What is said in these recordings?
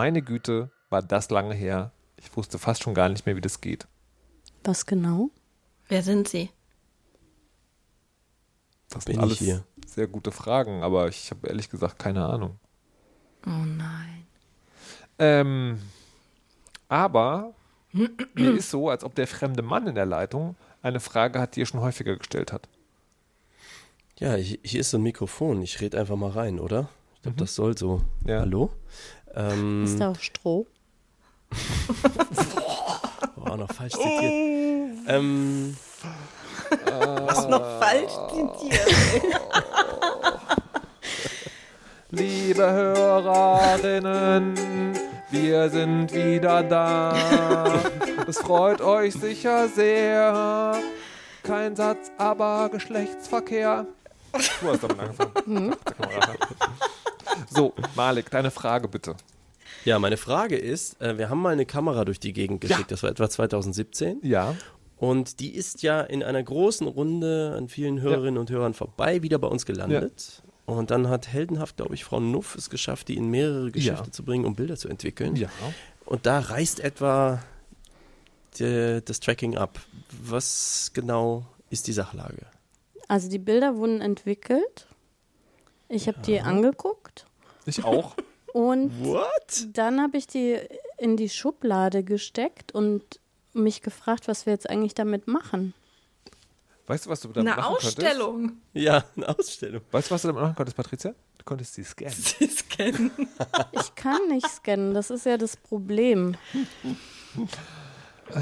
meine Güte, war das lange her. Ich wusste fast schon gar nicht mehr, wie das geht. Was genau? Wer sind Sie? Das Bin sind ich alles hier? sehr gute Fragen, aber ich habe ehrlich gesagt keine Ahnung. Oh nein. Ähm, aber mir ist so, als ob der fremde Mann in der Leitung eine Frage hat, die er schon häufiger gestellt hat. Ja, hier, ist so ein Mikrofon. Ich rede einfach mal rein, oder? Ich glaube, das soll so. Ja. Hallo? Ähm, Ist da auch Stroh? oh, noch falsch zitiert. ähm, Was noch falsch zitiert. Liebe Hörerinnen, wir sind wieder da. Es freut euch sicher sehr. Kein Satz, aber Geschlechtsverkehr. Du hast damit angefangen. Raten. So, Malik, deine Frage bitte. ja, meine Frage ist, äh, wir haben mal eine Kamera durch die Gegend geschickt, das war etwa 2017. Ja. Und die ist ja in einer großen Runde an vielen Hörerinnen und Hörern vorbei wieder bei uns gelandet. Und dann hat heldenhaft, glaube ich, Frau Nuff es geschafft, die in mehrere Geschäfte Ja. zu bringen, um Bilder zu entwickeln. Ja. Und da reißt etwa die, das Tracking ab. Was genau ist die Sachlage? Also die Bilder wurden entwickelt. Ich habe die angeguckt Ich auch. und What? dann habe ich die in die Schublade gesteckt und mich gefragt, was wir jetzt eigentlich damit machen. Weißt du, was du damit Eine machen könntest? Ausstellung. Ja, eine Ausstellung. Weißt du, was du damit machen konntest, Patricia? Du konntest sie scannen. Sie scannen. Ich kann nicht scannen, das ist ja das Problem.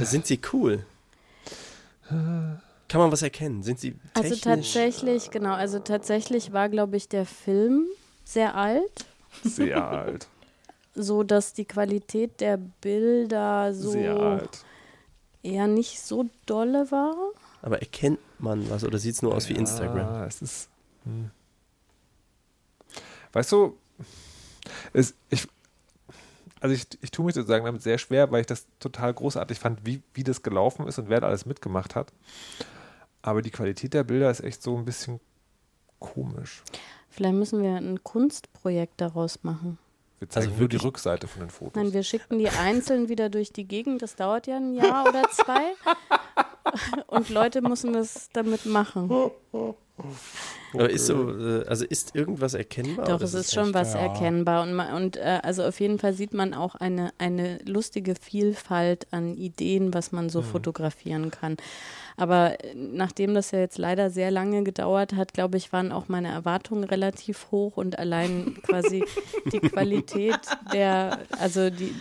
Sind sie cool? Kann man was erkennen? Sind sie Also technisch? tatsächlich, genau, also tatsächlich war, glaube ich, der Film sehr alt, Sehr alt. so dass die Qualität der Bilder so Sehr alt. eher nicht so dolle war. Aber erkennt man was oder sieht es nur aus wie Instagram? Ja, es ist. Hm. Weißt du, es, ich, also ich, ich tue mich sozusagen damit sehr schwer, weil ich das total großartig fand, wie, wie das gelaufen ist und wer da alles mitgemacht hat. Aber die Qualität der Bilder ist echt so ein bisschen komisch. Vielleicht müssen wir ein Kunstprojekt daraus machen. Wir zeigen Also nur die Rückseite von den Fotos. Nein, wir schicken die einzeln wieder durch die Gegend. Das dauert ja ein Jahr oder zwei. Und Leute müssen das damit machen. Aber ist so, äh, also ist irgendwas erkennbar? Doch, es ist schon echt- was erkennbar. Und, ma- und äh, also auf jeden Fall sieht man auch eine, eine lustige Vielfalt an Ideen, was man so fotografieren kann. Aber äh, nachdem das ja jetzt leider sehr lange gedauert hat, glaube ich, waren auch meine Erwartungen relativ hoch und allein quasi die Qualität der, also die,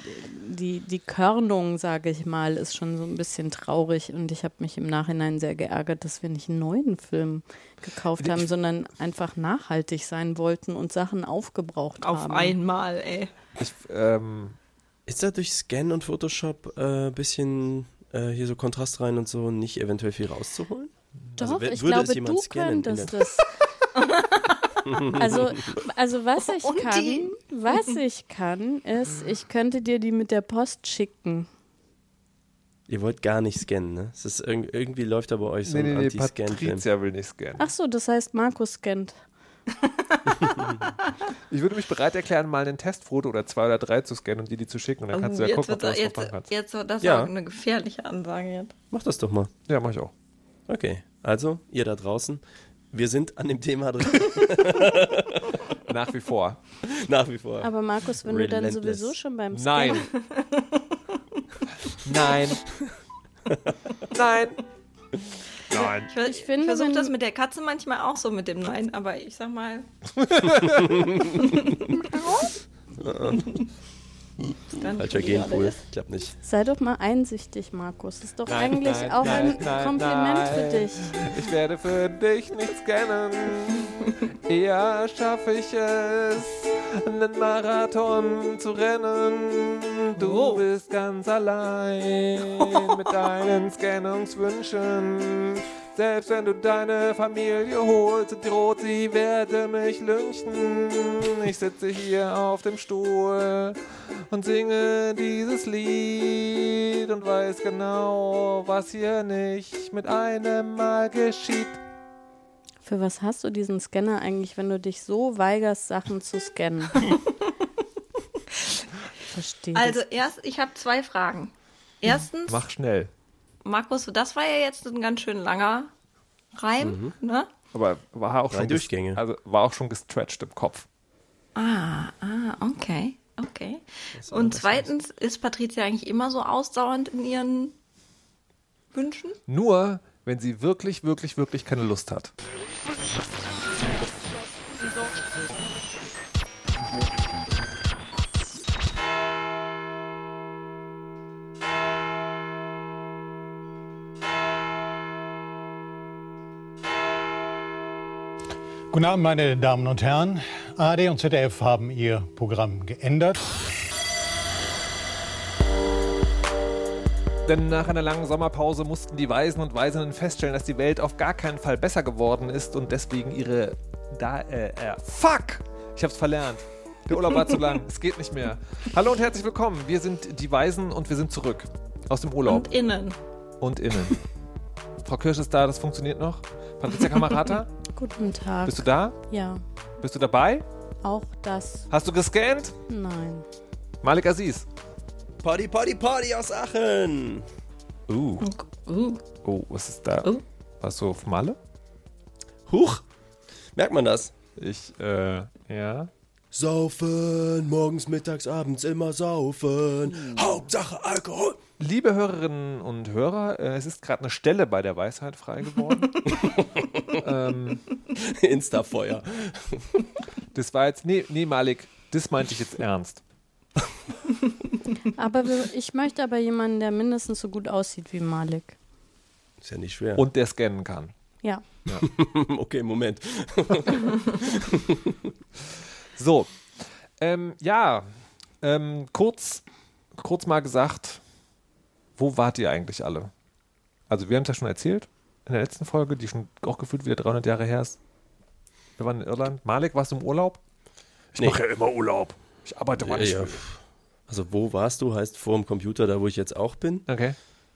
die, die Körnung, sage ich mal, ist schon so ein bisschen traurig. Und ich habe mich im Nachhinein sehr geärgert, dass wir nicht einen neuen Film gekauft haben, sondern einfach nachhaltig sein wollten und Sachen aufgebraucht Auf haben. einmal, ey. Ich, ähm, Ist da durch Scan und Photoshop ein äh, bisschen äh, hier so Kontrast rein und so nicht eventuell viel rauszuholen? Doch, Also, ich würde es glaube, jemand du könntest das. also, also was ich kann, was ich kann, ist, ich könnte dir die mit der Post schicken. Ihr wollt gar nicht scannen, ne? Es ist irg irgendwie läuft da bei euch so nee, nee, ein nee, Anti-Scan-Film. Patricia will nicht scannen. Ach so, das heißt, Markus scannt. Ich würde mich bereit erklären, mal ein Testfoto oder zwei oder drei zu scannen und dir die zu schicken. Und dann kannst du ja jetzt gucken, ob du was jetzt, kannst. jetzt wird das Ja. auch eine gefährliche Ansage jetzt. Mach das doch mal. Ja, mach ich auch. Okay, also ihr da draußen, wir sind an dem Thema drin, Nach wie vor. nach wie vor. Aber Markus, wenn du dann Relentless. sowieso schon beim Scannen Nein. Nein. Nein. Nein. Ich, Ich finde, ich versuche das mit der Katze manchmal auch so mit dem Nein, aber ich sag mal. Falscher Genpool, klappt nicht. Sei doch mal einsichtig, Markus. Das ist doch Nein, eigentlich nein, auch nein, ein nein, Kompliment nein. für dich. Ich werde für dich nicht scannen. Eher schaffe ich es, einen Marathon zu rennen. Du bist ganz allein mit deinen Scannungswünschen. Selbst wenn du deine Familie holst, droht sie, werde mich lynchen. Ich sitze hier auf dem Stuhl und singe dieses Lied und weiß genau, was hier nicht mit einem Mal geschieht. Für was hast du diesen Scanner eigentlich, wenn du dich so weigerst, Sachen zu scannen? verstehe. Also erst, ich habe zwei Fragen. Erstens, Mach schnell. Markus, das war ja jetzt ein ganz schön langer Reim, ne? Aber war auch Drei schon Durchgänge. Also war auch schon gestretched im Kopf. Ah, ah, okay, okay. Und zweitens, ist Patricia eigentlich immer so ausdauernd in ihren Wünschen? Nur, wenn sie wirklich, wirklich, wirklich keine Lust hat. Guten Abend, meine Damen und Herren. ARD und ZDF haben ihr Programm geändert. Denn nach einer langen Sommerpause mussten die Weisen und Weisinnen feststellen, dass die Welt auf gar keinen Fall besser geworden ist und deswegen ihre da äh, äh fuck, ich hab's verlernt. Der Urlaub war zu lang, es geht nicht mehr. Hallo und herzlich willkommen. Wir sind die Weisen und wir sind zurück aus dem Urlaub Und innen. und innen. Frau Kirsch ist da, das funktioniert noch. Patricia Kamerata, Guten Tag. bist du da? ja, Bist du dabei? auch das. Hast du gescannt? Nein. Malik Aziz. Party, Party, Party aus Aachen. Uh, Uh, oh, was ist da? Oh. Warst du auf Malle? Huch. Merkt man das? Ich, äh, ja. Saufen, morgens, mittags, abends immer saufen. Hauptsache Alkohol. Liebe Hörerinnen und Hörer, äh, es ist gerade eine Stelle bei der Weisheit frei geworden. ähm, Instafeuer. das war jetzt, nee, nee, Malik, das meinte ich jetzt ernst. Aber wir, ich möchte aber jemanden, der mindestens so gut aussieht wie Malik. Ist ja nicht schwer. Und der scannen kann. Ja. okay, Moment. So, ähm, ja, ähm, kurz, kurz mal gesagt, wo wart ihr eigentlich alle? Also wir haben es ja schon erzählt in der letzten Folge, die schon auch gefühlt wieder 300 Jahre her ist. Wir waren in Irland. Malik, warst du im Urlaub? Ich Nee. mache ja immer Urlaub. Ich arbeite mal nicht. Ja. Also wo warst du? Heißt vor dem Computer, da wo ich jetzt auch bin. Okay,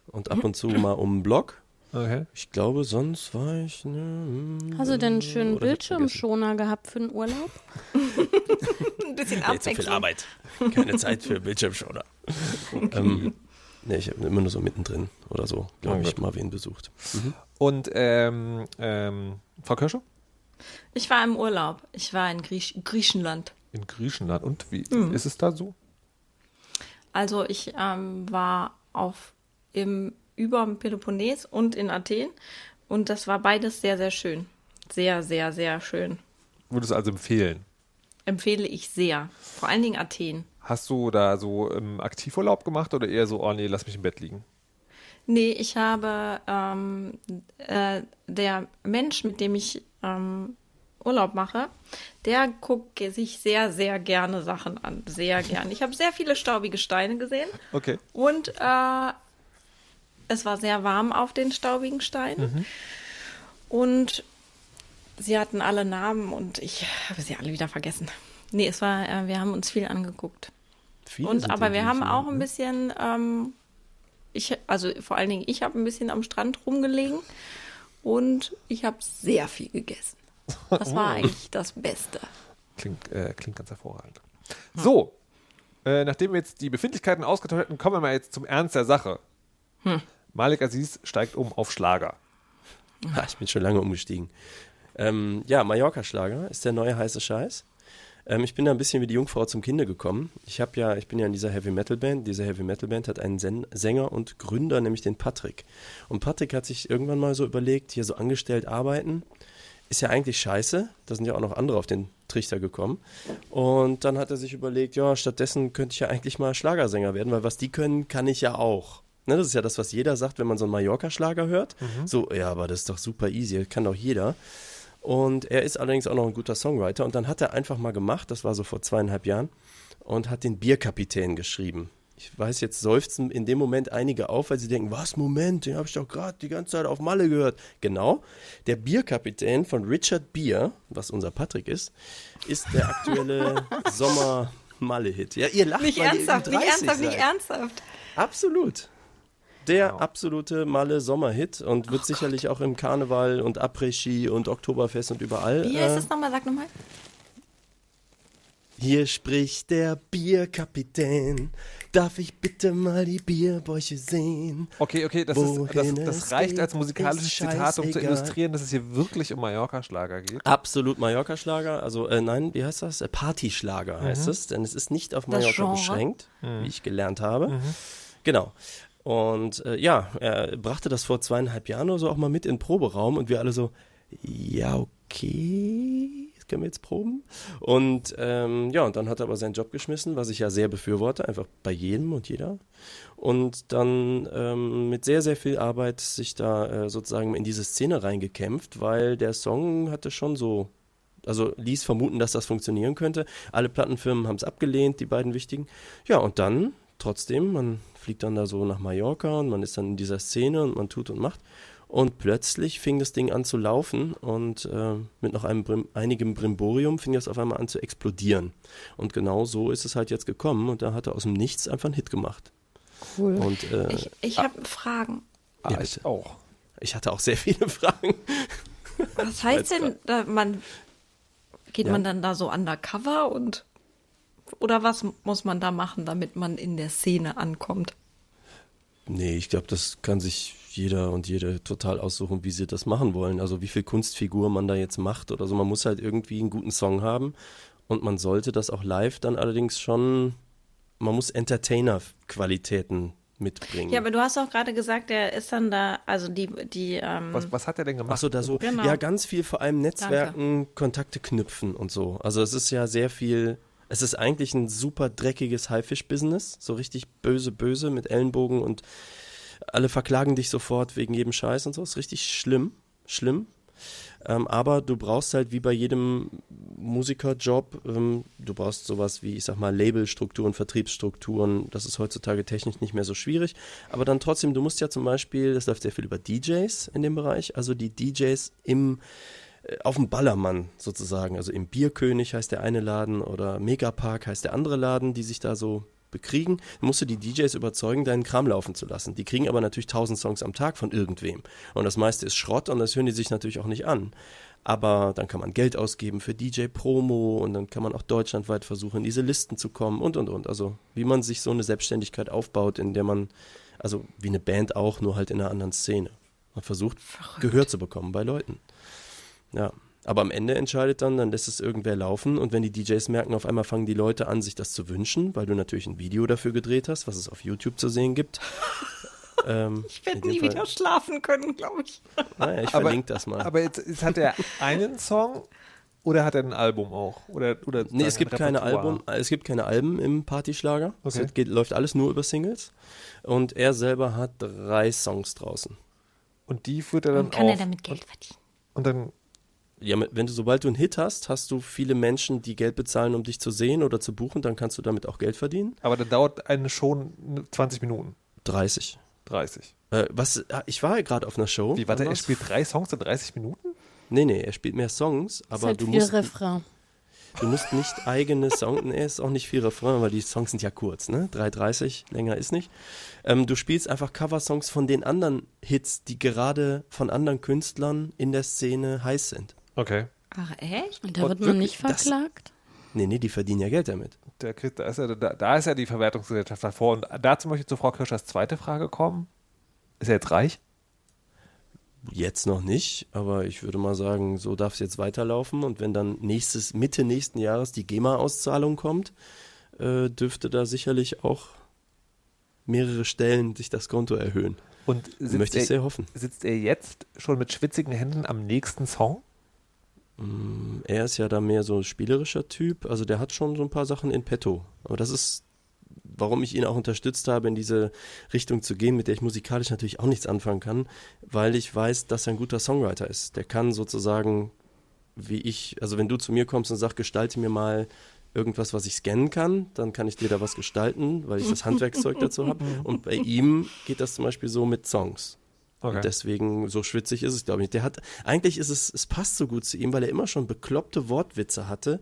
Und ab und zu mal um den Block. okay. Ich glaube, sonst war ich. Ne, hm, Hast du denn einen schönen. Bildschirmschoner gehabt für den Urlaub? ein bisschen Nee, zu viel. Arbeit. Keine Zeit für Bildschirmschoner. ähm, nee, ich habe immer nur so mittendrin oder so, glaube Oh ich, Gott. mal wen besucht. Und ähm, ähm, Frau Kirsche? Ich war im Urlaub. Ich war in Griech Griechenland. In Griechenland. Und wie Mhm. ist es da so? Also ich ähm, war auf im über dem Peloponnes und in Athen und das war beides sehr sehr schön. Sehr sehr sehr schön. Würdest du also empfehlen? Empfehle ich sehr. Vor allen Dingen Athen. Hast du da so ähm, Aktivurlaub gemacht oder eher so, oh nee, lass mich im Bett liegen? Nee, ich habe ähm, äh, der Mensch, mit dem ich ähm, Urlaub mache, der guckt sich sehr, sehr gerne Sachen an. Sehr gerne. Ich habe sehr viele staubige Steine gesehen Okay. und äh, es war sehr warm auf den staubigen Steinen. Und sie hatten alle Namen und ich habe sie alle wieder vergessen. Nee, es war, äh, wir haben uns viel angeguckt. Viele Und aber wir haben auch ein ne? bisschen, ähm, ich, also vor allen Dingen ich habe ein bisschen am Strand rumgelegen und ich habe sehr viel gegessen. Das war eigentlich das Beste. Klingt, äh, klingt ganz hervorragend. So, äh, nachdem wir jetzt die Befindlichkeiten ausgetauscht hätten, kommen wir mal jetzt zum Ernst der Sache. Malik Aziz steigt um auf Schlager. Ah, ich bin schon lange umgestiegen. Ähm, ja, Mallorca-Schlager ist der neue heiße Scheiß. Ähm, ich bin da ein bisschen wie die Jungfrau zum Kinde gekommen. Ich habe ja, ich bin ja in dieser Heavy Metal Band. Diese Heavy Metal Band hat einen Sen Sänger und Gründer, nämlich den Patrick. Und Patrick hat sich irgendwann mal so überlegt, hier so angestellt arbeiten, ist ja eigentlich scheiße. Da sind ja auch noch andere auf den Trichter gekommen. Und dann hat er sich überlegt, ja, stattdessen könnte ich ja eigentlich mal Schlagersänger werden, weil was die können, kann ich ja auch. Ne, das ist ja das, was jeder sagt, wenn man so einen Mallorca-Schlager hört. So, ja, aber das ist doch super easy, kann doch jeder. Und er ist allerdings auch noch ein guter Songwriter. Und dann hat er einfach mal gemacht, das war so vor zweieinhalb Jahren, und hat den Bierkapitän geschrieben. Ich weiß, jetzt seufzen in dem Moment einige auf, weil sie denken, was, Moment, den habe ich doch gerade die ganze Zeit auf Malle gehört. Genau, der Bierkapitän von Richard Beer, was unser Patrick ist, ist der aktuelle Sommer-Malle-Hit. Ja, ihr lacht, Nicht weil ihr ernsthaft, über nicht 30 ernsthaft, nicht seid. ernsthaft. Absolut. Der Genau. absolute Malle-Sommerhit und Oh wird sicherlich auch im Karneval und Après-Ski und Oktoberfest und überall. Wie heißt äh, das nochmal? Sag nochmal. Hier spricht der Bierkapitän. Darf ich bitte mal die Bierbäuche sehen? Okay, okay, das, ist, das, das es reicht als musikalisches Zitat, um zu illustrieren, dass es hier wirklich um Mallorca-Schlager geht. Absolut Mallorca-Schlager. Also, äh, nein, wie heißt das? Äh, Partyschlager heißt es, denn es ist nicht auf Mallorca beschränkt, wie ich gelernt habe. Genau. Und äh, ja, er brachte das vor zweieinhalb Jahren oder so auch mal mit in den Proberaum und wir alle so, ja, okay, können wir jetzt proben. Und ähm, ja, und dann hat er aber seinen Job geschmissen, was ich ja sehr befürworte, einfach bei jedem und jeder. Und dann ähm, mit sehr, sehr viel Arbeit sich da äh, sozusagen in diese Szene reingekämpft, weil der Song hatte schon so also ließ vermuten, dass das funktionieren könnte. Alle Plattenfirmen haben es abgelehnt, die beiden wichtigen. Ja, und dann trotzdem, man fliegt dann da so nach Mallorca und man ist dann in dieser Szene und man tut und macht. Und plötzlich fing das Ding an zu laufen und äh, mit noch einem Brim, einigem Brimborium fing das auf einmal an zu explodieren. Und genau so ist es halt jetzt gekommen und da hat er aus dem Nichts einfach einen Hit gemacht. Cool. Und äh, Ich, ich habe Fragen. Ah, Ja, ich bitte. auch. ich hatte auch sehr viele Fragen. Was heißt denn, da man geht Ja. man dann da so undercover und oder was muss man da machen, damit man in der Szene ankommt? Nee, ich glaube, das kann sich jeder und jede total aussuchen, wie sie das machen wollen. Also wie viel Kunstfigur man da jetzt macht oder so. Man muss halt irgendwie einen guten Song haben und man sollte das auch live dann allerdings schon, man muss Entertainer-Qualitäten mitbringen. Ja, aber du hast auch gerade gesagt, der ist dann da, also die, die, ähm, Was, was hat er denn gemacht? Ach so, da so, Genau. ja, ganz viel vor allem Netzwerken, Kontakte knüpfen und so. Also es ist ja sehr viel, es ist eigentlich ein super dreckiges Haifisch-Business, so richtig böse, böse mit Ellenbogen und alle verklagen dich sofort wegen jedem Scheiß und so. Ist richtig schlimm, schlimm. Ähm, aber du brauchst halt wie bei jedem Musikerjob, ähm, du brauchst sowas wie, ich sag mal, Labelstrukturen, Vertriebsstrukturen. Das ist heutzutage technisch nicht mehr so schwierig. Aber dann trotzdem, du musst ja zum Beispiel, das läuft sehr viel über DJs in dem Bereich, also die DJs im auf dem Ballermann sozusagen, also im Bierkönig heißt der eine Laden oder Megapark heißt der andere Laden, die sich da so bekriegen, musst du die DJs überzeugen, deinen Kram laufen zu lassen. Die kriegen aber natürlich tausend Songs am Tag von irgendwem. Und das meiste ist Schrott und das hören die sich natürlich auch nicht an. Aber dann kann man Geld ausgeben für DJ-Promo und dann kann man auch deutschlandweit versuchen, in diese Listen zu kommen und und und. Also wie man sich so eine Selbstständigkeit aufbaut, in der man, also wie eine Band auch, nur halt in einer anderen Szene. Man versucht, Gehör zu bekommen bei Leuten. Ja. Aber am Ende entscheidet dann, dann lässt es irgendwer laufen und wenn die DJs merken, auf einmal fangen die Leute an, sich das zu wünschen, weil du natürlich ein Video dafür gedreht hast, was es auf YouTube zu sehen gibt. ähm, ich werde nie Fall- wieder schlafen können, glaube ich. Naja, ich Aber- verlinke das mal. Aber jetzt, jetzt hat er einen Song oder hat er ein Album auch? Oder, oder Nee, es gibt keine? Album, es gibt keine Alben im Partyschlager. Okay. Es geht, läuft alles nur über Singles. Und er selber hat drei Songs draußen. Und die führt er dann Und kann er auf. damit Geld verdienen? Und dann, Ja, wenn du, sobald du einen Hit hast, hast du viele Menschen, die Geld bezahlen, um dich zu sehen oder zu buchen, dann kannst du damit auch Geld verdienen. aber dann dauert eine schon 20 Minuten, 30. 30. Äh, was, ah, ich war ja gerade auf einer Show. Wie, warte, er spielt drei Songs in 30 Minuten? Nee, nee, er spielt mehr Songs, ist aber halt du viel musst, Refrain. du musst nicht eigene Songs, nee, ist auch nicht viel Refrain, weil die Songs sind ja kurz, ne? 3,30, länger ist nicht. Ähm, du spielst einfach Coversongs von den anderen Hits, die gerade von anderen Künstlern in der Szene heiß sind. Okay. Ach, echt? Und da Und wird man nicht wirklich, das- verklagt? Nee, nee, die verdienen ja Geld damit. Der kriegt, da, ist ja, da, da ist ja die Verwertungsgesellschaft davor. Und dazu möchte ich zu Frau Kirschers zweite Frage kommen. Ist er jetzt reich? Jetzt noch nicht, aber ich würde mal sagen, so darf es jetzt weiterlaufen. Und wenn dann nächstes, Mitte nächsten Jahres die GEMA-Auszahlung kommt, äh, dürfte da sicherlich auch mehrere Stellen sich das Konto erhöhen. Und sitzt, Möchte ich er, sehr hoffen. sitzt er jetzt schon mit schwitzigen Händen am nächsten Song? Er ist ja da mehr so ein spielerischer Typ, also der hat schon so ein paar Sachen in petto. Aber das ist, warum ich ihn auch unterstützt habe, in diese Richtung zu gehen, mit der ich musikalisch natürlich auch nichts anfangen kann, weil ich weiß, dass er ein guter Songwriter ist. Der kann sozusagen, wie ich, also wenn du zu mir kommst und sagst, gestalte mir mal irgendwas, was ich scannen kann, dann kann ich dir da was gestalten, weil ich das Handwerkszeug dazu habe. Und bei ihm geht das zum Beispiel so mit Songs. Okay. Und deswegen, so schwitzig ist es, glaube ich. nicht. Der hat, eigentlich ist es, es passt so gut zu ihm, weil er immer schon bekloppte Wortwitze hatte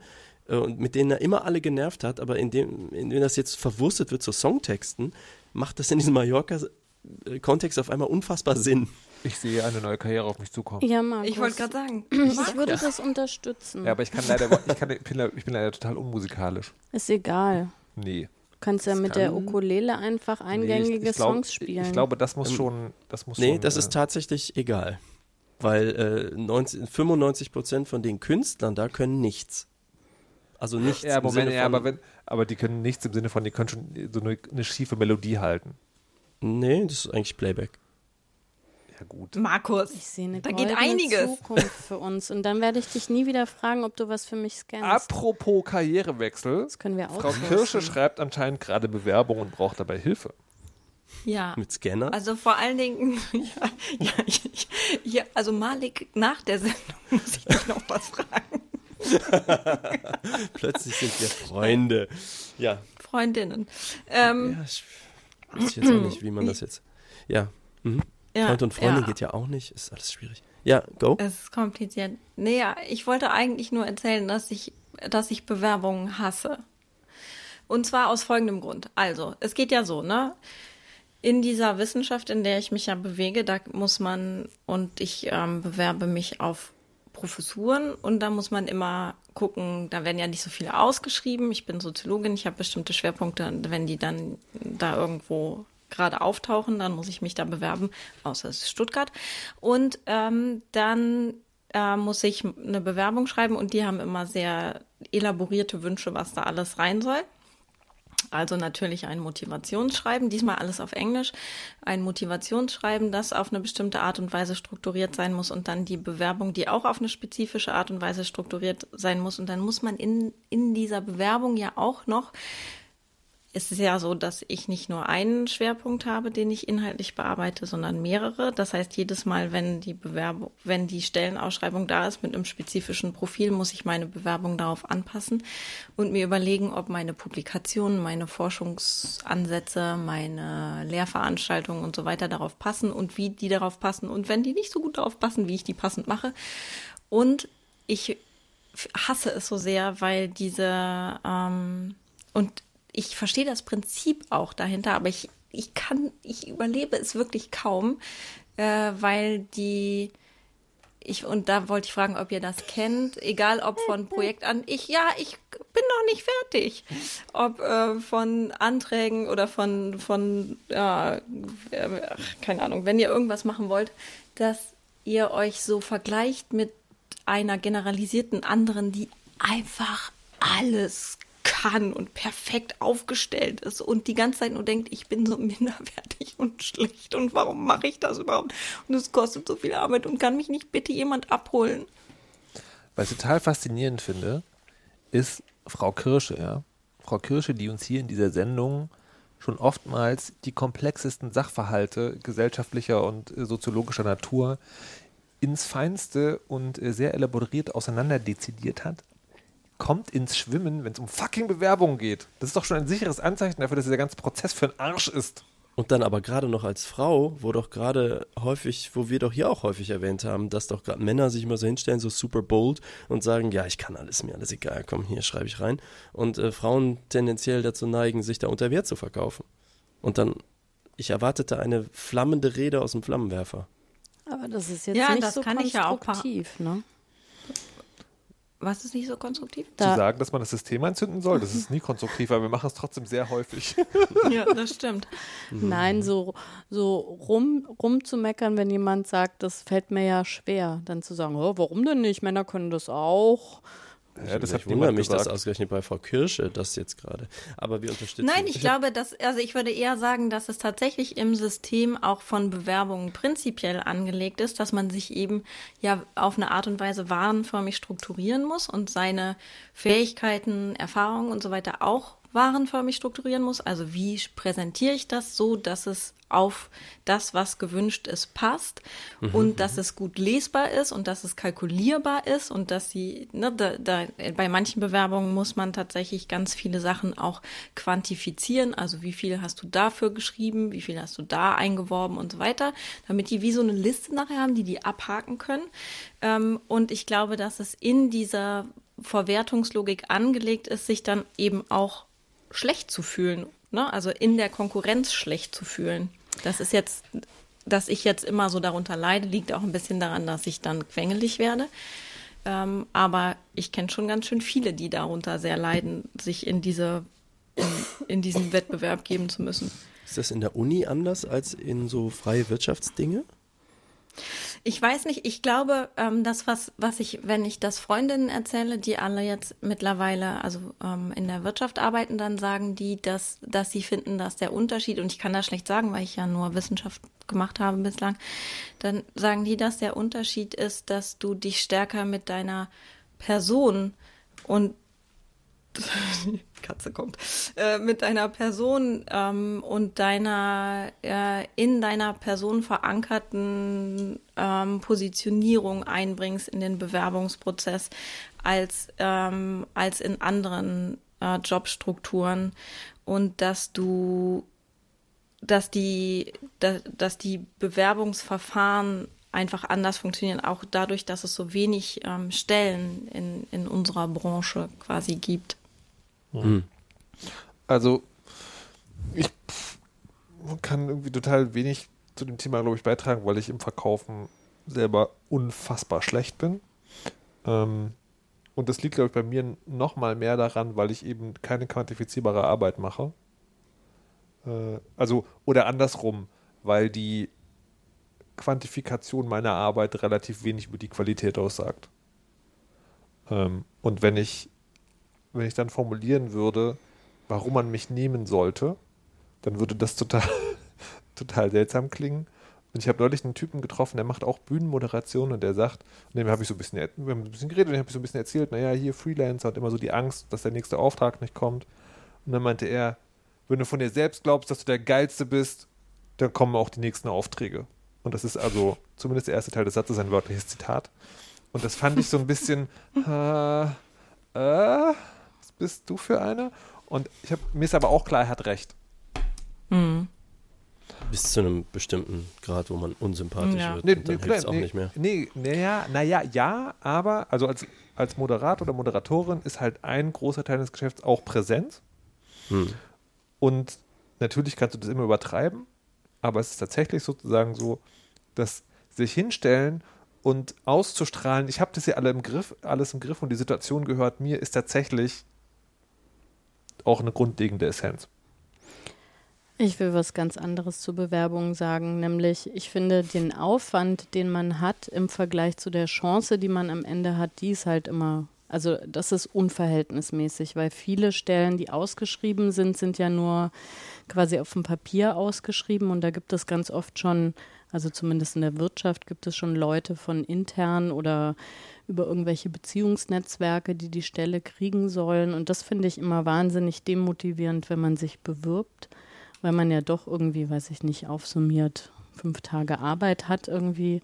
äh, und mit denen er immer alle genervt hat, aber indem, indem das jetzt verwurstet wird zu Songtexten, macht das in diesem Mallorca-Kontext auf einmal unfassbar Sinn. Ich sehe eine neue Karriere auf mich zukommen. Ja, Markus. Ich wollte gerade sagen. Ich würde das unterstützen. Ja, aber ich kann leider, ich, kann, ich, bin, leider- ich bin leider total unmusikalisch. Ist egal. Nee. Du kannst ja Das mit der Ukulele einfach eingängige nee, ich, ich glaub, Songs spielen. Ich glaube, das muss Ähm, schon. Das muss Nee, schon, das äh, ist tatsächlich egal. Weil äh, 90, 95 Prozent von den Künstlern da können nichts. Also nichts. Ja, im Moment, Sinne ja, von- aber, wenn, aber die können nichts im Sinne von, die können schon so eine, eine schiefe Melodie halten. Nee, das ist eigentlich Playback. Ja, gut. Markus. ich sehe eine Da geht einiges. Zukunft für uns. Und dann werde ich dich nie wieder fragen, ob du was für mich scannst. Apropos Karrierewechsel. das können wir auch. Frau Kirsche schreibt anscheinend gerade Bewerbung und braucht dabei Hilfe. Ja. Mit Scanner. Also vor allen Dingen, ja, ja, ich, ja, also Malik, nach der Sendung muss ich dich noch was fragen. Plötzlich sind wir Freunde. Ja. Freundinnen. Ähm, ja ich weiß jetzt auch nicht, wie man das jetzt. Ja. Mhm. Ja, Freund und Freundin ja. geht ja auch nicht. Ist alles schwierig. Ja, go. Es ist kompliziert. Nee, ja, ich wollte eigentlich nur erzählen, dass ich, dass ich Bewerbungen hasse. Und zwar aus folgendem Grund. Also, es geht ja so, ne? In dieser Wissenschaft, in der ich mich ja bewege, da muss man, und ich ähm, bewerbe mich auf Professuren und da muss man immer gucken, da werden ja nicht so viele ausgeschrieben. Ich bin Soziologin, ich habe bestimmte Schwerpunkte, und wenn die dann da irgendwo gerade auftauchen, dann muss ich mich da bewerben, außer es ist Stuttgart. Und ähm, dann äh, muss ich eine Bewerbung schreiben und die haben immer sehr elaborierte Wünsche, was da alles rein soll. Also natürlich ein Motivationsschreiben, diesmal alles auf Englisch. Ein Motivationsschreiben, das auf eine bestimmte Art und Weise strukturiert sein muss und dann die Bewerbung, die auch auf eine spezifische Art und Weise strukturiert sein muss. Und dann muss man in, in dieser Bewerbung ja auch noch es ist ja so, dass ich nicht nur einen Schwerpunkt habe, den ich inhaltlich bearbeite, sondern mehrere. Das heißt, jedes Mal, wenn die Bewerbung, wenn die Stellenausschreibung da ist mit einem spezifischen Profil, muss ich meine Bewerbung darauf anpassen und mir überlegen, ob meine Publikationen, meine Forschungsansätze, meine Lehrveranstaltungen und so weiter darauf passen und wie die darauf passen und wenn die nicht so gut darauf passen, wie ich die passend mache. Und ich hasse es so sehr, weil diese ähm, und ich verstehe das Prinzip auch dahinter, aber ich, ich kann, ich überlebe es wirklich kaum, äh, weil die, ich, und da wollte ich fragen, ob ihr das kennt, egal ob von Projekt an, ich, ja, ich bin noch nicht fertig, ob äh, von Anträgen oder von, von, ja, äh, keine Ahnung, wenn ihr irgendwas machen wollt, dass ihr euch so vergleicht mit einer generalisierten anderen, die einfach alles kann und perfekt aufgestellt ist und die ganze Zeit nur denkt, ich bin so minderwertig und schlecht und warum mache ich das überhaupt? Und es kostet so viel Arbeit und kann mich nicht bitte jemand abholen. Was ich total faszinierend finde, ist Frau Kirsche, ja. Frau Kirsche, die uns hier in dieser Sendung schon oftmals die komplexesten Sachverhalte gesellschaftlicher und äh, soziologischer Natur ins Feinste und äh, sehr elaboriert auseinanderdezidiert hat, kommt ins Schwimmen, wenn es um fucking Bewerbungen geht. Das ist doch schon ein sicheres Anzeichen dafür, dass dieser ganze Prozess für einen Arsch ist. Und dann aber gerade noch als Frau, wo doch gerade häufig, wo wir doch hier auch häufig erwähnt haben, dass doch gerade Männer sich immer so hinstellen, so super bold und sagen, ja, ich kann alles, mir alles egal, komm, hier schreibe ich rein. Und äh, Frauen tendenziell dazu neigen, sich da unter Wert zu verkaufen. Und dann, ich erwartete eine flammende Rede aus dem Flammenwerfer. Aber das ist jetzt Ja, nicht das so kann ich ja auch konstruktiv, ne? Was ist nicht so konstruktiv? Zu Da, sagen, dass man das System anzünden soll, das ist nie konstruktiv, aber wir machen es trotzdem sehr häufig. Ja, das stimmt. nein, so, so rum, rumzumeckern, wenn jemand sagt, das fällt mir ja schwer, dann zu sagen, oh, warum denn nicht? Männer können das auch. Ja, das ich wundere mich, gesagt. dass ausgerechnet bei Frau Kirsche das jetzt gerade. Aber wir unterstützen. Nein, ich glaube, dass, also ich würde eher sagen, dass es tatsächlich im System auch von Bewerbungen prinzipiell angelegt ist, dass man sich eben ja auf eine Art und Weise warenförmig strukturieren muss und seine Fähigkeiten, Erfahrungen und so weiter auch warenförmig strukturieren muss. Also wie präsentiere ich das so, dass es auf das, was gewünscht ist, passt und dass es gut lesbar ist und dass es kalkulierbar ist und dass sie, ne, da, da, bei manchen Bewerbungen muss man tatsächlich ganz viele Sachen auch quantifizieren. Also wie viel hast du dafür geschrieben, wie viel hast du da eingeworben und so weiter, damit die wie so eine Liste nachher haben, die die abhaken können. Ähm, und ich glaube, dass es in dieser Verwertungslogik angelegt ist, sich dann eben auch schlecht zu fühlen, ne? also in der Konkurrenz schlecht zu fühlen. Das ist jetzt dass ich jetzt immer so darunter leide, liegt auch ein bisschen daran, dass ich dann quengelig werde. Ähm, aber ich kenne schon ganz schön viele, die darunter sehr leiden, sich in diese in, in diesen Wettbewerb geben zu müssen. Ist das in der Uni anders als in so freie Wirtschaftsdinge? Ich weiß nicht, ich glaube, ähm, das, was, was ich, wenn ich das Freundinnen erzähle, die alle jetzt mittlerweile, also ähm, in der Wirtschaft arbeiten, dann sagen die, dass, dass sie finden, dass der Unterschied, und ich kann das schlecht sagen, weil ich ja nur Wissenschaft gemacht habe bislang, dann sagen die, dass der Unterschied ist, dass du dich stärker mit deiner Person und Katze kommt, äh, mit deiner Person ähm, und deiner äh, in deiner Person verankerten ähm, Positionierung einbringst in den Bewerbungsprozess als, ähm, als in anderen äh, Jobstrukturen und dass du dass die, dass, dass die Bewerbungsverfahren einfach anders funktionieren, auch dadurch, dass es so wenig ähm, Stellen in, in unserer Branche quasi gibt. Mhm. Also, ich kann irgendwie total wenig zu dem Thema, glaube ich, beitragen, weil ich im Verkaufen selber unfassbar schlecht bin. Ähm, und das liegt, glaube ich, bei mir noch mal mehr daran, weil ich eben keine quantifizierbare Arbeit mache. Äh, also, oder andersrum, weil die Quantifikation meiner Arbeit relativ wenig über die Qualität aussagt. Ähm, und wenn ich wenn ich dann formulieren würde, warum man mich nehmen sollte, dann würde das total, total seltsam klingen. Und ich habe neulich einen Typen getroffen, der macht auch Bühnenmoderation und der sagt, und dem habe ich so ein bisschen, wir haben ein bisschen geredet und ich habe so ein bisschen erzählt, naja, hier Freelancer und immer so die Angst, dass der nächste Auftrag nicht kommt. Und dann meinte er, wenn du von dir selbst glaubst, dass du der Geilste bist, dann kommen auch die nächsten Aufträge. Und das ist also zumindest der erste Teil des Satzes ein wörtliches Zitat. Und das fand ich so ein bisschen, äh, äh, bist du für eine? Und ich hab, mir ist aber auch klar, er hat recht. Mhm. Bis zu einem bestimmten Grad, wo man unsympathisch ja. wird. Nee, und dann nee, auch nee, nicht mehr. Nee, naja, naja, ja, aber also als, als Moderator oder Moderatorin ist halt ein großer Teil des Geschäfts auch Präsenz. Hm. Und natürlich kannst du das immer übertreiben, aber es ist tatsächlich sozusagen so, dass sich hinstellen und auszustrahlen, ich habe das ja alle im Griff, alles im Griff und die Situation gehört mir, ist tatsächlich auch eine grundlegende Essenz. Ich will was ganz anderes zur Bewerbung sagen, nämlich ich finde den Aufwand, den man hat im Vergleich zu der Chance, die man am Ende hat, die ist halt immer, also das ist unverhältnismäßig, weil viele Stellen, die ausgeschrieben sind, sind ja nur quasi auf dem Papier ausgeschrieben und da gibt es ganz oft schon, also zumindest in der Wirtschaft gibt es schon Leute von intern oder über irgendwelche Beziehungsnetzwerke, die die Stelle kriegen sollen. Und das finde ich immer wahnsinnig demotivierend, wenn man sich bewirbt, weil man ja doch irgendwie, weiß ich nicht, aufsummiert fünf Tage Arbeit hat, irgendwie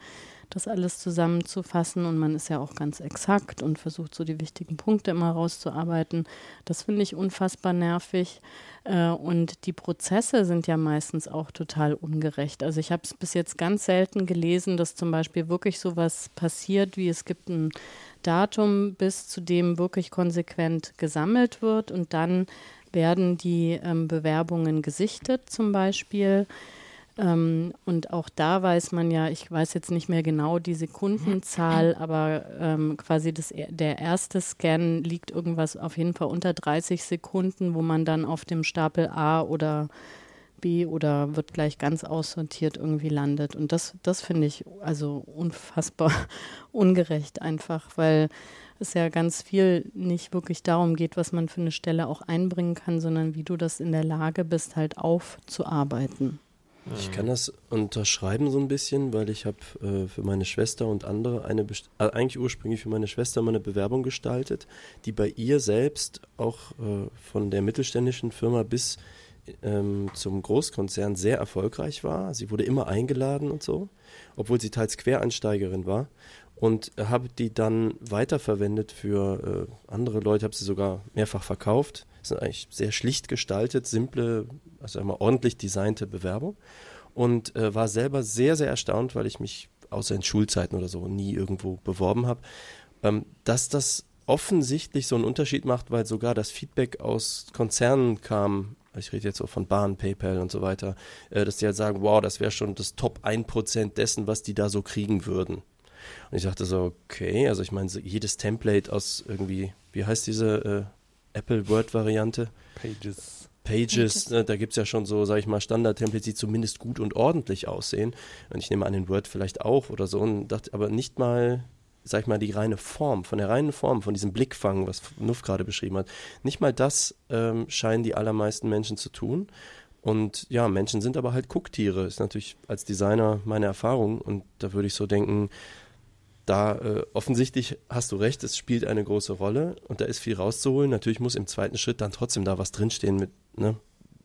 das alles zusammenzufassen. Und man ist ja auch ganz exakt und versucht so die wichtigen Punkte immer rauszuarbeiten. Das finde ich unfassbar nervig. Äh, und die Prozesse sind ja meistens auch total ungerecht. Also ich habe es bis jetzt ganz selten gelesen, dass zum Beispiel wirklich sowas passiert, wie es gibt ein Datum, bis zu dem wirklich konsequent gesammelt wird und dann werden die ähm, Bewerbungen gesichtet zum Beispiel. Ähm, und auch da weiß man ja, ich weiß jetzt nicht mehr genau die Sekundenzahl, aber ähm, quasi das, der erste Scan liegt irgendwas auf jeden Fall unter 30 Sekunden, wo man dann auf dem Stapel A oder B oder wird gleich ganz aussortiert irgendwie landet. Und das, das finde ich also unfassbar ungerecht einfach, weil es ja ganz viel nicht wirklich darum geht, was man für eine Stelle auch einbringen kann, sondern wie du das in der Lage bist, halt aufzuarbeiten. Ich kann das unterschreiben so ein bisschen, weil ich habe äh, für meine Schwester und andere eine, Best äh, eigentlich ursprünglich für meine Schwester mal eine Bewerbung gestaltet, die bei ihr selbst auch äh, von der mittelständischen Firma bis ähm, zum Großkonzern sehr erfolgreich war. Sie wurde immer eingeladen und so, obwohl sie teils Quereinsteigerin war. Und habe die dann weiterverwendet für äh, andere Leute, habe sie sogar mehrfach verkauft sind eigentlich sehr schlicht gestaltet, simple, also einmal ordentlich designte Bewerbung. Und äh, war selber sehr, sehr erstaunt, weil ich mich außer in Schulzeiten oder so nie irgendwo beworben habe, ähm, dass das offensichtlich so einen Unterschied macht, weil sogar das Feedback aus Konzernen kam, ich rede jetzt so von Bahn, PayPal und so weiter, äh, dass die halt sagen, wow, das wäre schon das Top 1% dessen, was die da so kriegen würden. Und ich dachte so, okay, also ich meine, jedes Template aus irgendwie, wie heißt diese äh, Apple Word-Variante? Pages. Pages, ne, da gibt es ja schon so, sag ich mal, Standard-Templates, die zumindest gut und ordentlich aussehen. Und ich nehme an, in Word vielleicht auch oder so. Und dachte, aber nicht mal, sag ich mal, die reine Form, von der reinen Form, von diesem Blickfang, was Nuff gerade beschrieben hat. Nicht mal das ähm, scheinen die allermeisten Menschen zu tun. Und ja, Menschen sind aber halt Gucktiere. Ist natürlich als Designer meine Erfahrung. Und da würde ich so denken, da äh, offensichtlich hast du recht, es spielt eine große Rolle und da ist viel rauszuholen. Natürlich muss im zweiten Schritt dann trotzdem da was drinstehen, mit, ne,